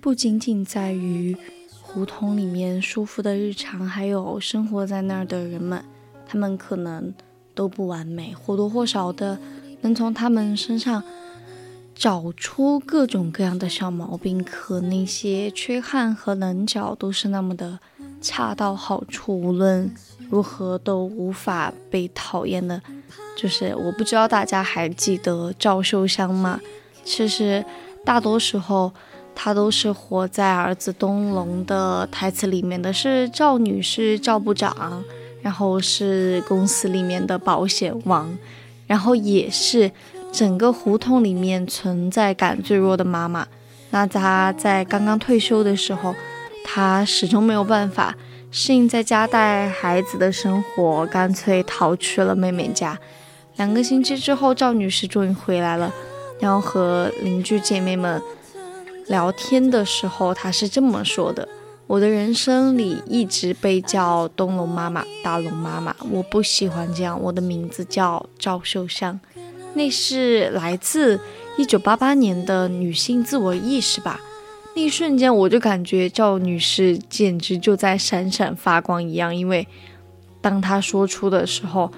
不仅仅在于胡同里面舒服的日常，还有生活在那儿的人们，他们可能都不完美，或多或少的能从他们身上找出各种各样的小毛病，可那些缺憾和棱角都是那么的恰到好处，无论如何都无法被讨厌的。就是我不知道大家还记得赵秀香吗？其实大多时候她都是活在儿子东龙的台词里面的，是赵女士、赵部长，然后是公司里面的保险王，然后也是整个胡同里面存在感最弱的妈妈。那她在刚刚退休的时候，她始终没有办法适应在家带孩子的生活，干脆逃去了妹妹家。两个星期之后，赵女士终于回来了。然后和邻居姐妹们聊天的时候，她是这么说的：“我的人生里一直被叫东龙妈妈、大龙妈妈，我不喜欢这样。我的名字叫赵秀香，那是来自1988年的女性自我意识吧。”那一瞬间，我就感觉赵女士简直就在闪闪发光一样，因为当她说出的时候。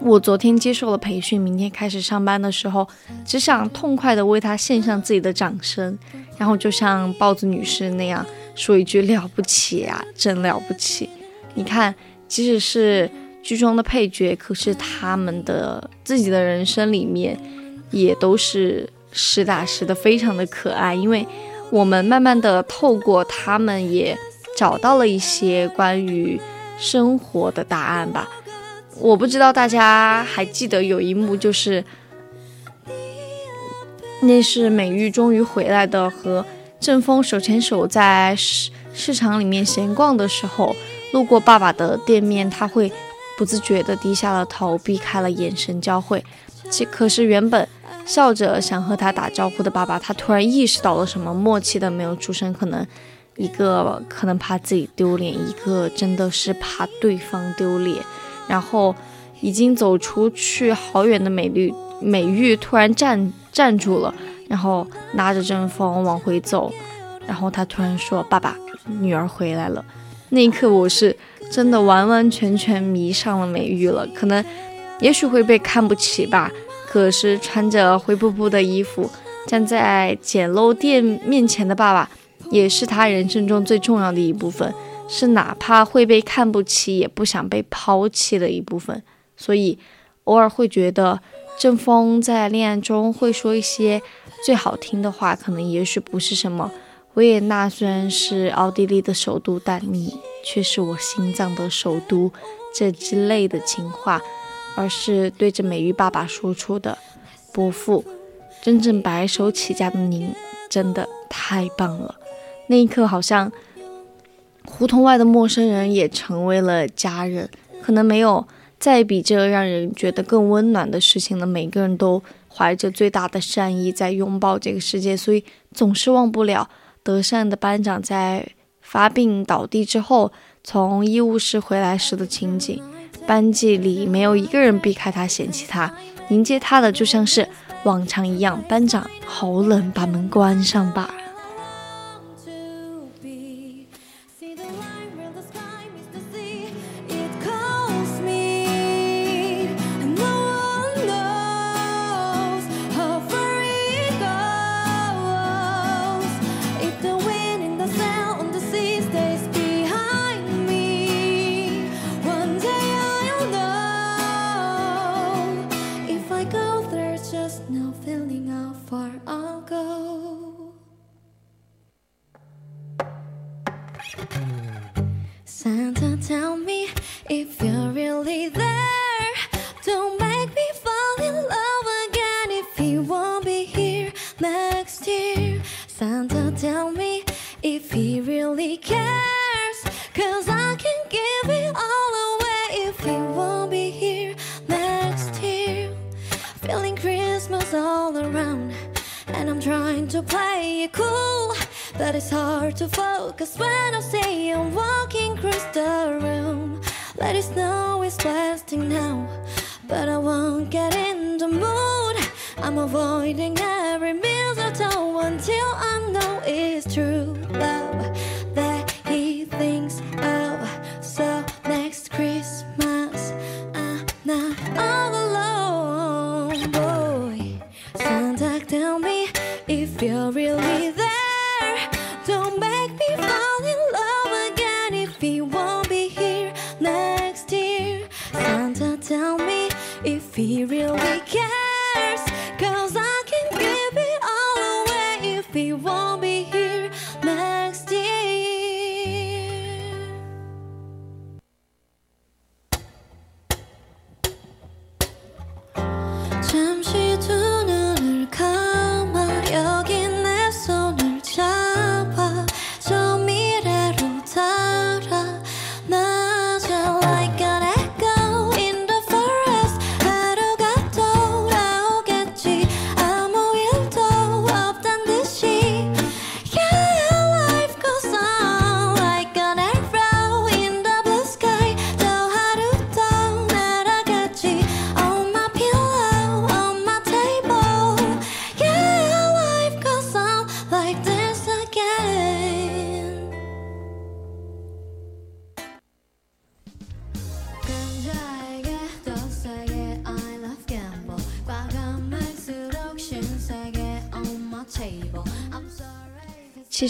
我昨天接受了培训，明天开始上班的时候，只想痛快地为他献上自己的掌声，然后就像豹子女士那样说一句了不起啊，真了不起！你看，即使是剧中的配角，可是他们的自己的人生里面，也都是实打实的，非常的可爱。因为我们慢慢的透过他们，也找到了一些关于生活的答案吧。我不知道大家还记得有一幕，就是那是美玉终于回来的，和郑峰手牵手在市市场里面闲逛的时候，路过爸爸的店面，他会不自觉地低下了头，避开了眼神交汇。其可是原本笑着想和他打招呼的爸爸，他突然意识到了什么，默契的没有出声，可能一个可能怕自己丢脸，一个真的是怕对方丢脸。然后，已经走出去好远的美丽美玉突然站站住了，然后拉着阵风往回走，然后他突然说：“爸爸，女儿回来了。”那一刻，我是真的完完全全迷上了美玉了。可能，也许会被看不起吧。可是穿着灰扑扑的衣服站在简陋店面前的爸爸，也是他人生中最重要的一部分。是哪怕会被看不起，也不想被抛弃的一部分。所以，偶尔会觉得郑峰在恋爱中会说一些最好听的话，可能也许不是什么“维也纳虽然是奥地利的首都，但你却是我心脏的首都”这之类的情话，而是对着美玉爸爸说出的：“伯父，真正白手起家的您，真的太棒了。”那一刻，好像。胡同外的陌生人也成为了家人，可能没有再比这让人觉得更温暖的事情了。每个人都怀着最大的善意在拥抱这个世界，所以总是忘不了德善的班长在发病倒地之后，从医务室回来时的情景。班级里没有一个人避开他、嫌弃他，迎接他的就像是往常一样。班长，好冷，把门关上吧。Tell me if you're really there. Don't make me fall in love again if you won't be here next year. Santa, tell me if he really cares. Cause I can give it all away if he won't be here next year. Feeling Christmas all around, and I'm trying to play it cool. Let it snow is blasting now, but I won't get in the mood. I'm avoiding every mistletoe until I know it's true love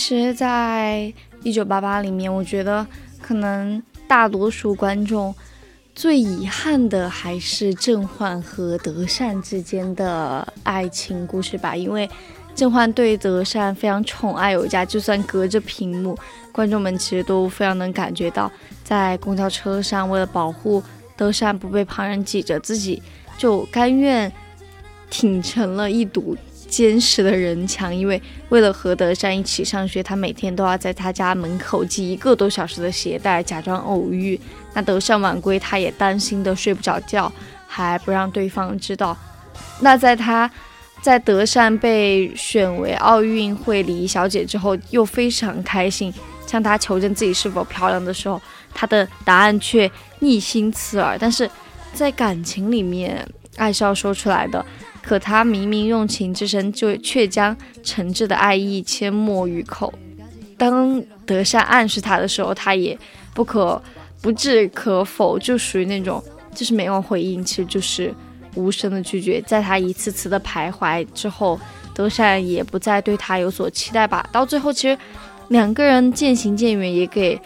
其实，在一九八八里面，我觉得可能大多数观众最遗憾的还是正焕和德善之间的爱情故事吧，因为正焕对德善非常宠爱有加，就算隔着屏幕，观众们其实都非常能感觉到，在公交车上为了保护德善不被旁人挤着，自己就甘愿挺成了一堵坚实的人墙，因为为了和德善一起上学，他每天都要在他家门口系一个多小时的鞋带，假装偶遇。那德善晚归，他也担心的睡不着觉，还不让对方知道。那在他在德善被选为奥运会礼仪小姐之后，又非常开心，向他求证自己是否漂亮的时候，他的答案却逆心刺耳。但是在感情里面，爱是要说出来的。可他明明用情之深，就却将诚挚的爱意阡陌于口。当德善暗示他的时候，他也不可不置可否，就属于那种就是没有回应，其实就是无声的拒绝。在他一次次的徘徊之后，德善也不再对他有所期待吧。到最后，其实两个人渐行渐远，也给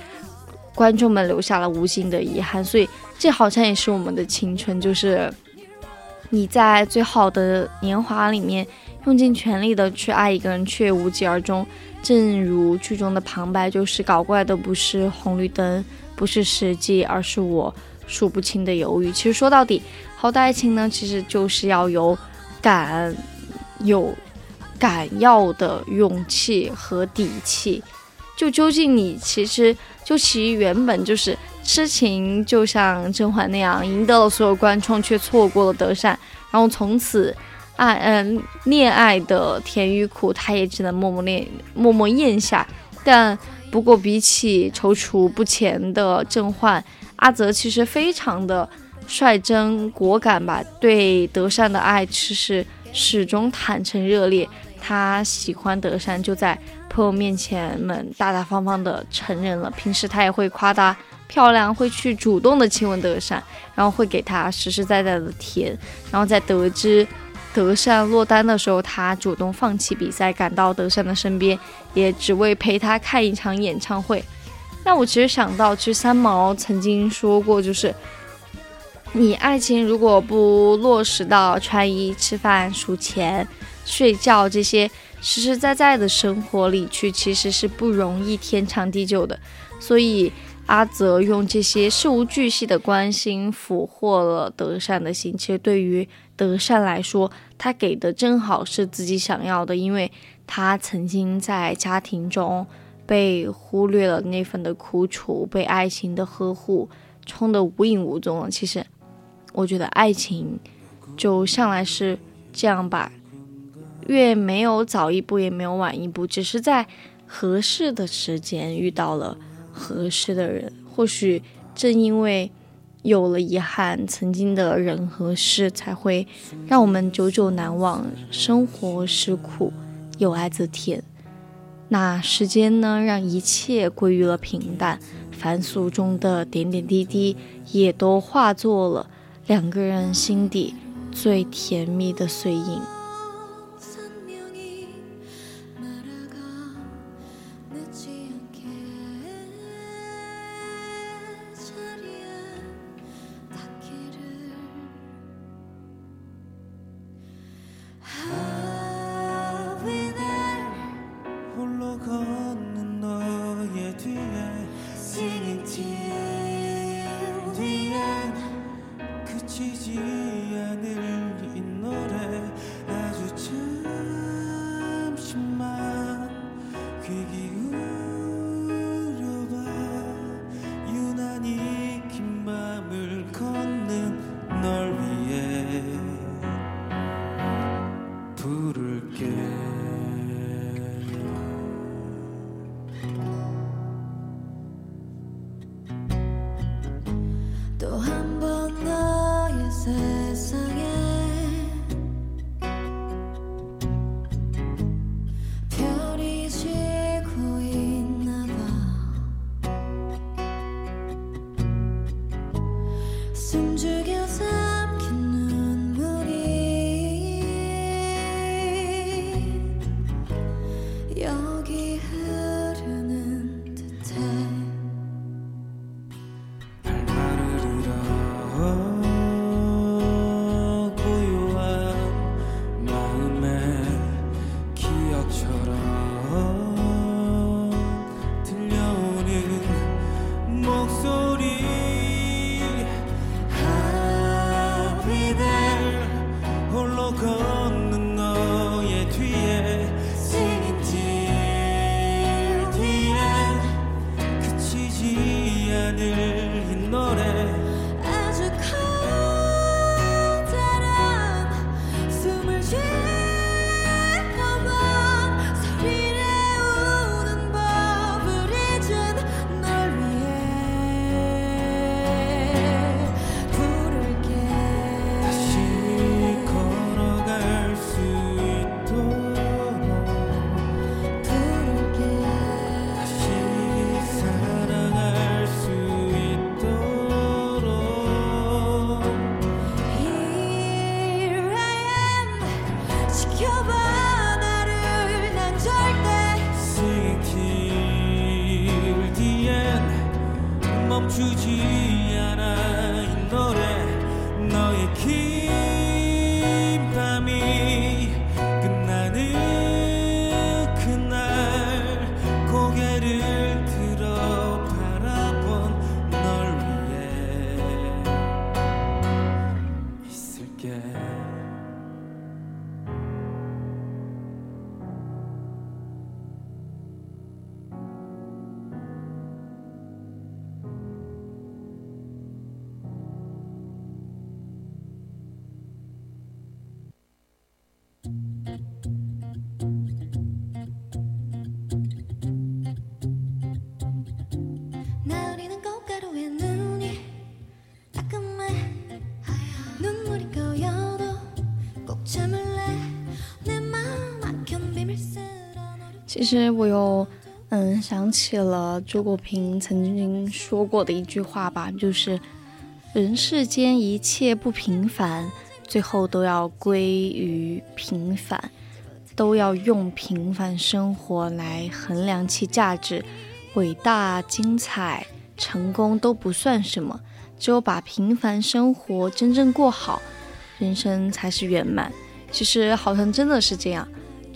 观众们留下了无尽的遗憾。所以，这好像也是我们的青春，就是。你在最好的年华里面用尽全力的去爱一个人，却无疾而终。正如剧中的旁白，就是搞怪的不是红绿灯，不是时机，而是我数不清的犹豫。其实说到底，好的爱情呢，其实就是要有敢有敢要的勇气和底气。就究竟你其实就其原本就是痴情，就像甄嬛那样赢得了所有观众，却错过了德善，然后从此爱嗯恋爱的甜与苦，他也只能默默恋默默咽下。但不过比起踌躇不前的甄嬛，阿泽其实非常的率真果敢吧，对德善的爱其实始终坦诚热烈。他喜欢德善，就在朋友面前们大大方方的承认了。平时他也会夸她漂亮，会去主动的亲吻德善，然后会给她实实在在的甜。然后在得知德善落单的时候，他主动放弃比赛，赶到德善的身边，也只为陪他看一场演唱会。那我其实想到，其实三毛曾经说过，就是你爱情如果不落实到穿衣、吃饭、数钱、睡觉这些实实在在的生活里去，其实是不容易天长地久的。所以阿泽用这些事无巨细的关心俘获了德善的心。其实对于德善来说，他给的正好是自己想要的，因为他曾经在家庭中被忽略了那份的苦楚，被爱情的呵护冲得无影无踪了。其实，我觉得爱情就向来是这样吧，越没有早一步，也没有晚一步，只是在合适的时间遇到了合适的人。或许正因为有了遗憾，曾经的人和事才会让我们久久难忘。生活是苦，有爱则甜。那时间呢，让一切归于了平淡，凡俗中的点点滴滴，也都化作了两个人心底最甜蜜的碎影。其实我又嗯想起了周国平曾经说过的一句话吧，就是人世间一切不平凡，最后都要归于平凡，都要用平凡生活来衡量其价值。伟大、精彩、成功都不算什么，只有把平凡生活真正过好，人生才是圆满。其实好像真的是这样。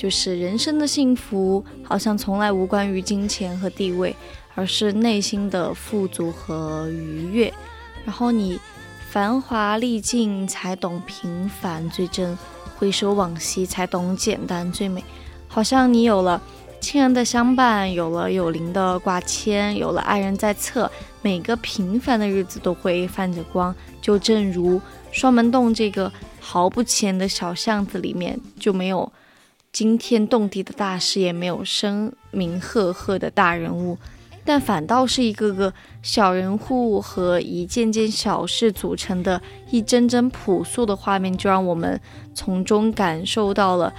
就是人生的幸福，好像从来无关于金钱和地位，而是内心的富足和愉悦。然后你繁华历尽，才懂平凡最真；回首往昔，才懂简单最美。好像你有了亲人的相伴，有了有灵的挂牵，有了爱人在侧，每个平凡的日子都会泛着光。就正如双门洞这个毫不起眼的小巷子里面，就没有。惊天动地的大事，也没有声名赫赫的大人物，但反倒是一个个小人物和一件件小事组成的一帧帧朴素的画面，就让我们从中感受到了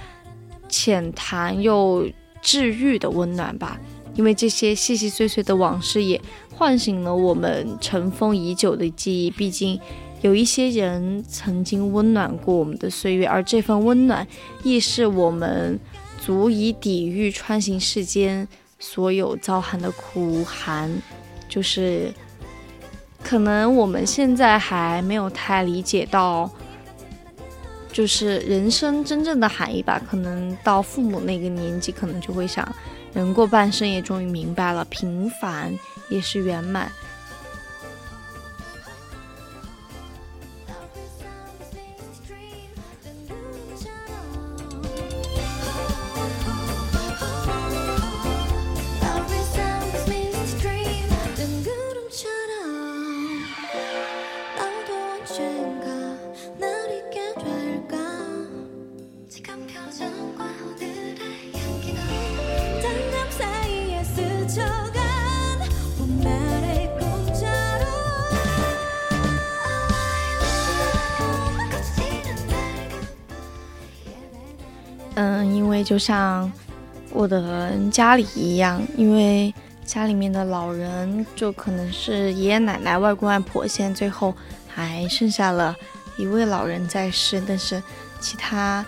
浅谈又治愈的温暖吧。因为这些细细碎碎的往事也唤醒了我们尘封已久的记忆。毕竟，有一些人曾经温暖过我们的岁月，而这份温暖亦是我们足以抵御穿行世间所有遭寒的苦寒。就是，可能我们现在还没有太理解到，就是人生真正的含义吧。可能到父母那个年纪，可能就会想。人过半生，也终于明白了，平凡也是圆满。就像我的家里一样，因为家里面的老人就可能是爷爷奶奶、外公外婆，现在最后还剩下了一位老人在世，但是其他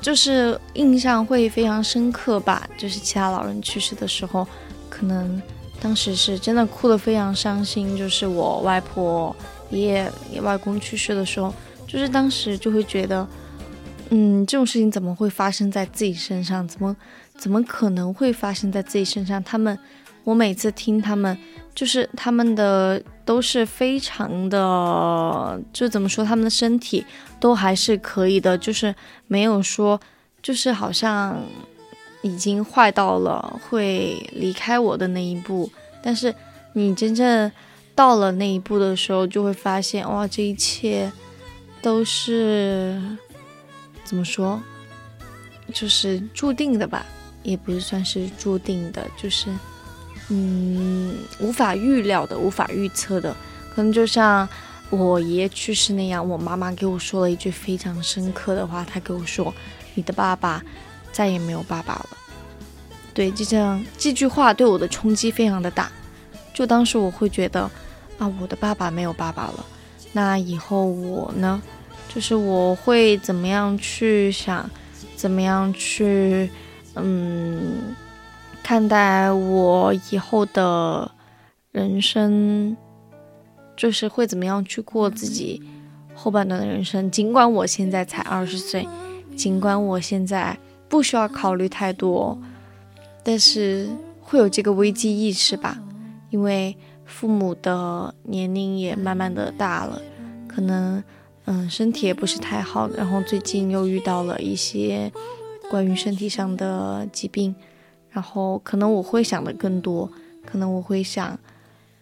就是印象会非常深刻吧。就是其他老人去世的时候，可能当时是真的哭得非常伤心。就是我外婆、爷爷、外公去世的时候，就是当时就会觉得。嗯，这种事情怎么会发生在自己身上？怎么怎么可能会发生在自己身上？他们，我每次听他们，就是他们的都是非常的，就怎么说，他们的身体都还是可以的，就是没有说，就是好像已经坏到了会离开我的那一步。但是你真正到了那一步的时候，就会发现，哇，这一切都是。怎么说？就是注定的吧，也不是算是注定的，就是嗯，无法预料的，无法预测的。可能就像我爷爷去世那样，我妈妈给我说了一句非常深刻的话，她给我说：“你的爸爸再也没有爸爸了。”对，就这样，这句话对我的冲击非常的大。就当时我会觉得啊，我的爸爸没有爸爸了，那以后我呢？就是我会怎么样去想，怎么样去，嗯，看待我以后的人生，就是会怎么样去过自己后半段的人生。尽管我现在才二十岁，尽管我现在不需要考虑太多，但是会有这个危机意识吧，因为父母的年龄也慢慢的大了，可能。嗯，身体也不是太好，然后最近又遇到了一些关于身体上的疾病，然后可能我会想的更多，可能我会想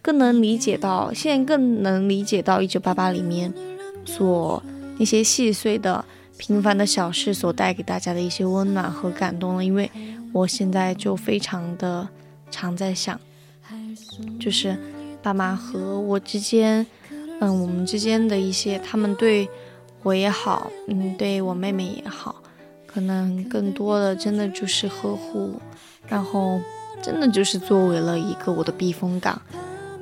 更能理解到，现在更能理解到《一九八八》里面所那些细碎的平凡的小事所带给大家的一些温暖和感动了，因为我现在就非常的常在想，就是爸妈和我之间。嗯，我们之间的一些，他们对我也好，嗯，对我妹妹也好，可能更多的真的就是呵护，然后真的就是作为了一个我的避风港。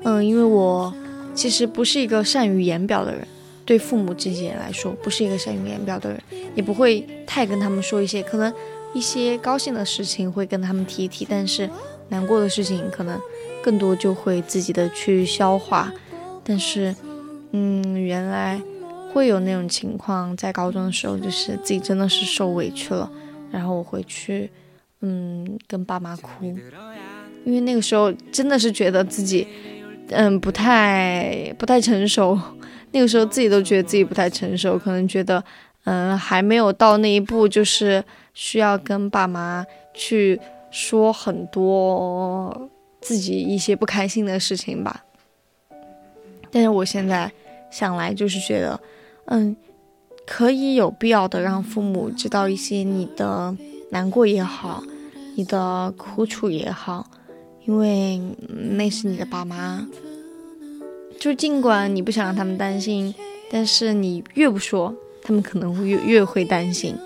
嗯，因为我其实不是一个善于言表的人，对父母这些来说，不是一个善于言表的人，也不会太跟他们说一些，可能一些高兴的事情会跟他们提一提，但是难过的事情可能更多就会自己的去消化，但是。嗯，原来会有那种情况，在高中的时候，就是自己真的是受委屈了，然后我回去，嗯，跟爸妈哭，因为那个时候真的是觉得自己，嗯，不太不太成熟，那个时候自己都觉得自己不太成熟，可能觉得，嗯，还没有到那一步，就是需要跟爸妈去说很多自己一些不开心的事情吧。但是我现在想来，就是觉得，嗯，可以有必要的让父母知道一些你的难过也好，你的苦楚也好，因为那是你的爸妈。就尽管你不想让他们担心，但是你越不说，他们可能会越越会担心。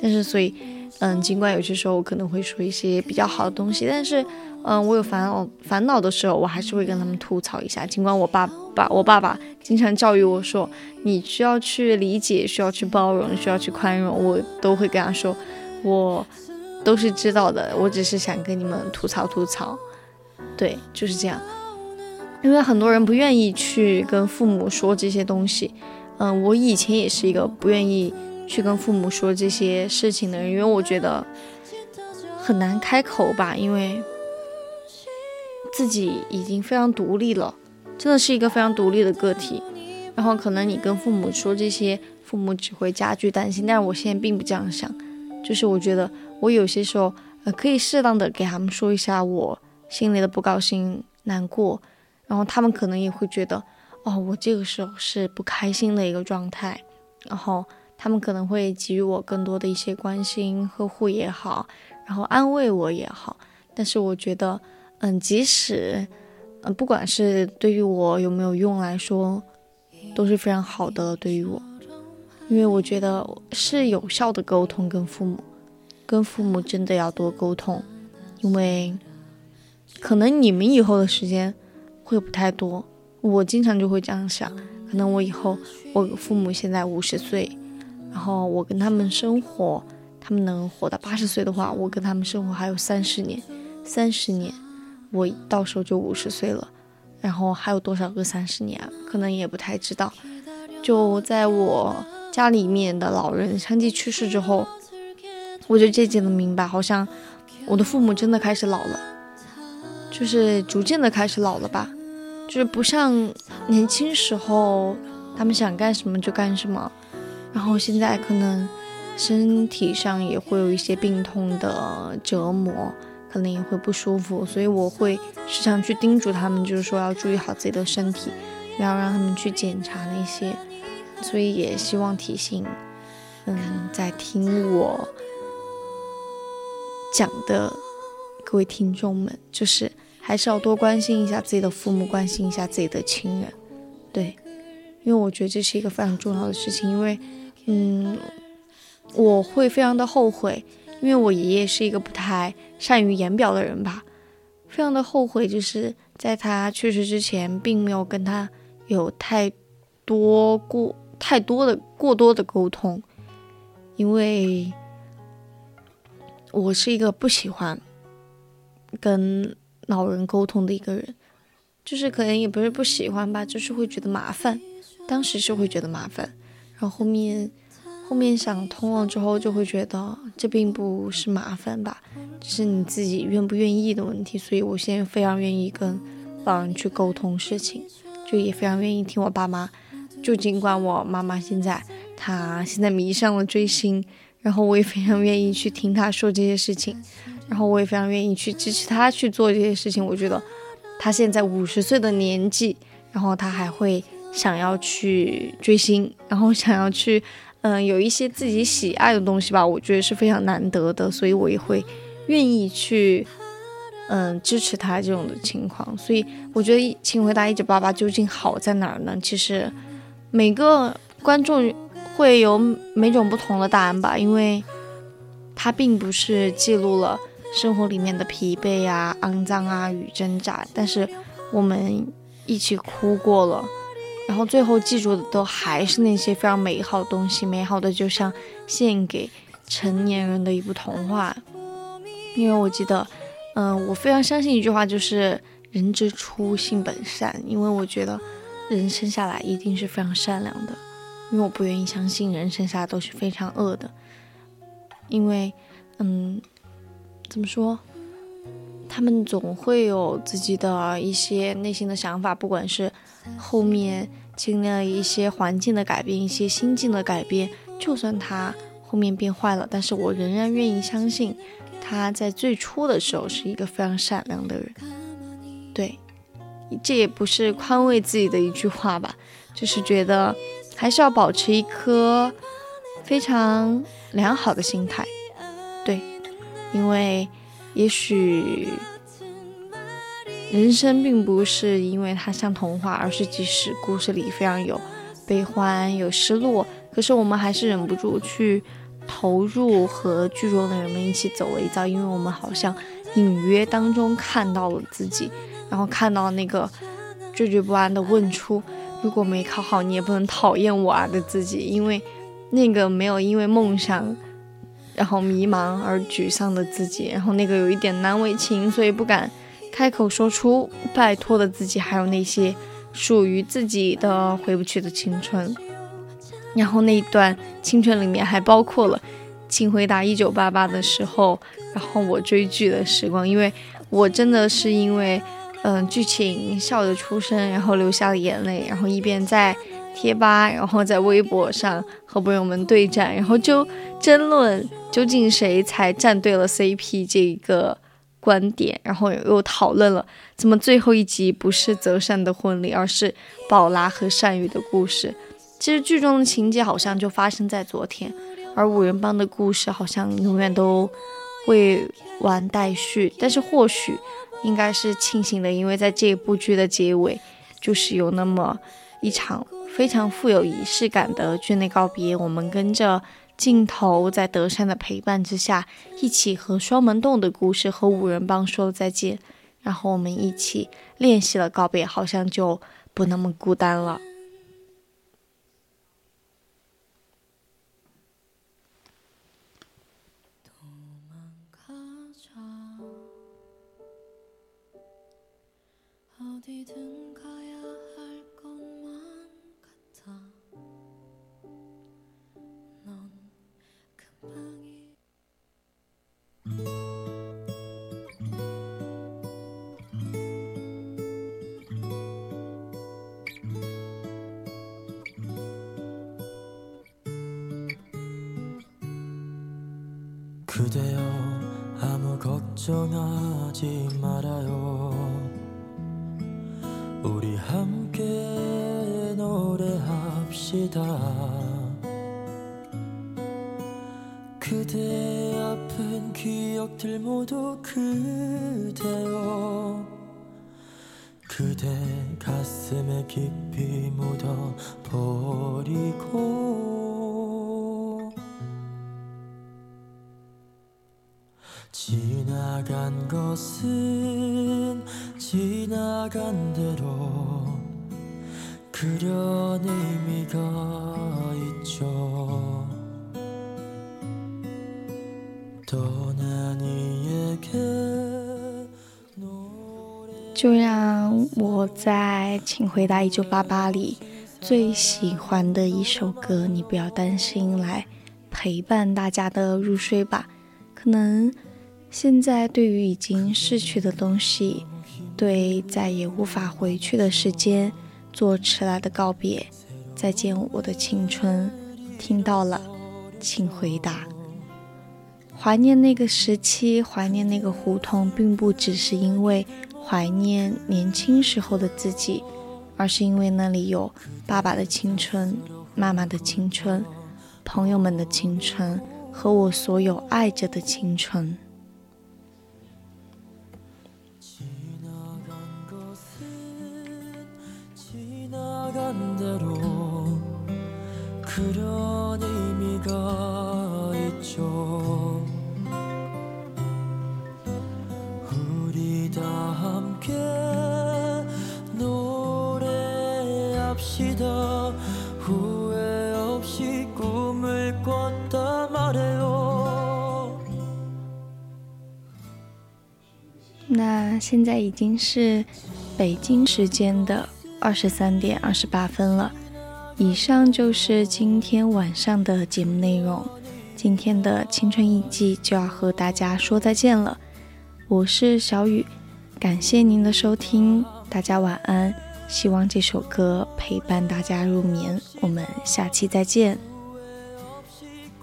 但是所以，嗯，尽管有些时候我可能会说一些比较好的东西，但是，嗯，我有烦恼烦恼的时候，我还是会跟他们吐槽一下。尽管我爸爸我爸爸经常教育我说，你需要去理解，需要去包容，需要去宽容，我都会跟他说，我都是知道的，我只是想跟你们吐槽吐槽。对，就是这样。因为很多人不愿意去跟父母说这些东西，嗯，我以前也是一个不愿意去跟父母说这些事情的人，因为我觉得很难开口吧，因为自己已经非常独立了，真的是一个非常独立的个体。然后可能你跟父母说这些，父母只会加剧担心。但是我现在并不这样想，就是我觉得我有些时候呃可以适当的给他们说一下我心里的不高兴、难过。然后他们可能也会觉得，哦，我这个时候是不开心的一个状态，然后他们可能会给予我更多的一些关心、呵护也好，然后安慰我也好。但是我觉得，嗯，即使，嗯，不管是对于我有没有用来说，都是非常好的。对于我，因为我觉得是有效的沟通，跟父母，跟父母真的要多沟通，因为可能你们以后的时间。会不太多，我经常就会这样想，可能我以后我父母现在五十岁，然后我跟他们生活，他们能活到八十岁的话，我跟他们生活还有三十年，三十年，我到时候就五十岁了，然后还有多少个三十年？可能也不太知道。就在我家里面的老人相继去世之后，我就渐渐的明白，好像我的父母真的开始老了，就是逐渐的开始老了吧。就是不像年轻时候，他们想干什么就干什么，然后现在可能身体上也会有一些病痛的折磨，可能也会不舒服，所以我会时常去叮嘱他们，就是说要注意好自己的身体，不要让他们去检查那些，所以也希望提醒，嗯，在听我讲的各位听众们，就是。还是要多关心一下自己的父母，关心一下自己的亲人，对，因为我觉得这是一个非常重要的事情。因为，嗯，我会非常的后悔，因为我爷爷是一个不太善于言表的人吧，非常的后悔，就是在他去世之前，并没有跟他有太多过太多的过多的沟通，因为我是一个不喜欢跟。老人沟通的一个人，就是可能也不是不喜欢吧，就是会觉得麻烦。当时是会觉得麻烦，然后后面后面想通了之后，就会觉得这并不是麻烦吧，只是你自己愿不愿意的问题。所以我现在非常愿意跟老人去沟通事情，就也非常愿意听我爸妈。就尽管我妈妈现在她现在迷上了追星，然后我也非常愿意去听她说这些事情。然后我也非常愿意去支持她去做这些事情。我觉得她现在五十岁的年纪，然后她还会想要去追星，然后想要去，嗯，有一些自己喜爱的东西吧。我觉得是非常难得的，所以我也会愿意去，嗯，支持他这种的情况。所以我觉得，请回答一九八八究竟好在哪儿呢？其实每个观众会有每种不同的答案吧，因为它并不是记录了。生活里面的疲惫啊、肮脏啊与挣扎，但是我们一起哭过了，然后最后记住的都还是那些非常美好的东西，美好的就像献给成年人的一部童话。因为我记得，嗯，我非常相信一句话，就是“人之初，性本善”。因为我觉得人生下来一定是非常善良的，因为我不愿意相信人生下来都是非常恶的，因为，嗯。怎么说？他们总会有自己的一些内心的想法，不管是后面经历了一些环境的改变、一些心境的改变，就算他后面变坏了，但是我仍然愿意相信他在最初的时候是一个非常善良的人。对，这也不是宽慰自己的一句话吧，就是觉得还是要保持一颗非常良好的心态。对。因为，也许人生并不是因为它像童话，而是即使故事里非常有悲欢、有失落，可是我们还是忍不住去投入和剧中的人们一起走了一遭，因为我们好像隐约当中看到了自己，然后看到那个惴惴不安的问出：“如果没考好，你也不能讨厌我啊”的自己，因为那个没有因为梦想然后迷茫而沮丧的自己，然后那个有一点难为情，所以不敢。开口说出拜托的自己，还有那些属于自己的回不去的青春。然后那一段青春里面还包括了，请回答一九八八的时候，然后我追剧的时光，因为我真的是因为嗯剧情笑着出声，然后流下了眼泪，然后一边在贴吧，然后在微博上和朋友们对战，然后就争论究竟谁才站对了 CP 这一个。观点，然后又讨论了怎么最后一集不是泽善的婚礼，而是宝拉和善宇的故事。其实剧中的情节好像就发生在昨天，而五人帮的故事好像永远都未完待续。但是或许应该是庆幸的，因为在这一部剧的结尾，就是有那么一场非常富有仪式感的剧内告别，我们跟着。镜头在德善的陪伴之下，一起和双门洞的故事和五人帮说了再见，然后我们一起练习了告别，好像就不那么孤单了。 그대여 아무 걱정하지 말아요 우리 함께 노래합시다 그대 아픈 기억들 모두 그대여 그대 가슴에 깊이 묻어버리고 나간 대로 그런 의미가 있죠 떠난 이에게 就让我在《请回答一九八八》里最喜欢的一首歌，你不要担心，来陪伴大家的入睡吧。可能现在，对于已经逝去的东西， 对再也无法回去的时间，做迟来的告别。再见，我的青春。听到了，请回答。怀念那个时期，怀念那个胡同，并不只是因为怀念年轻时候的自己，而是因为那里有爸爸的青春、妈妈的青春、朋友们的青春和我所有爱着的青春。那现在已经是北京时间的二十三点二十八分了。以上就是今天晚上的节目内容，今天的青春印记就要和大家说再见了。我是小雨，感谢您的收听，大家晚安。希望这首歌陪伴大家入眠，我们下期再见。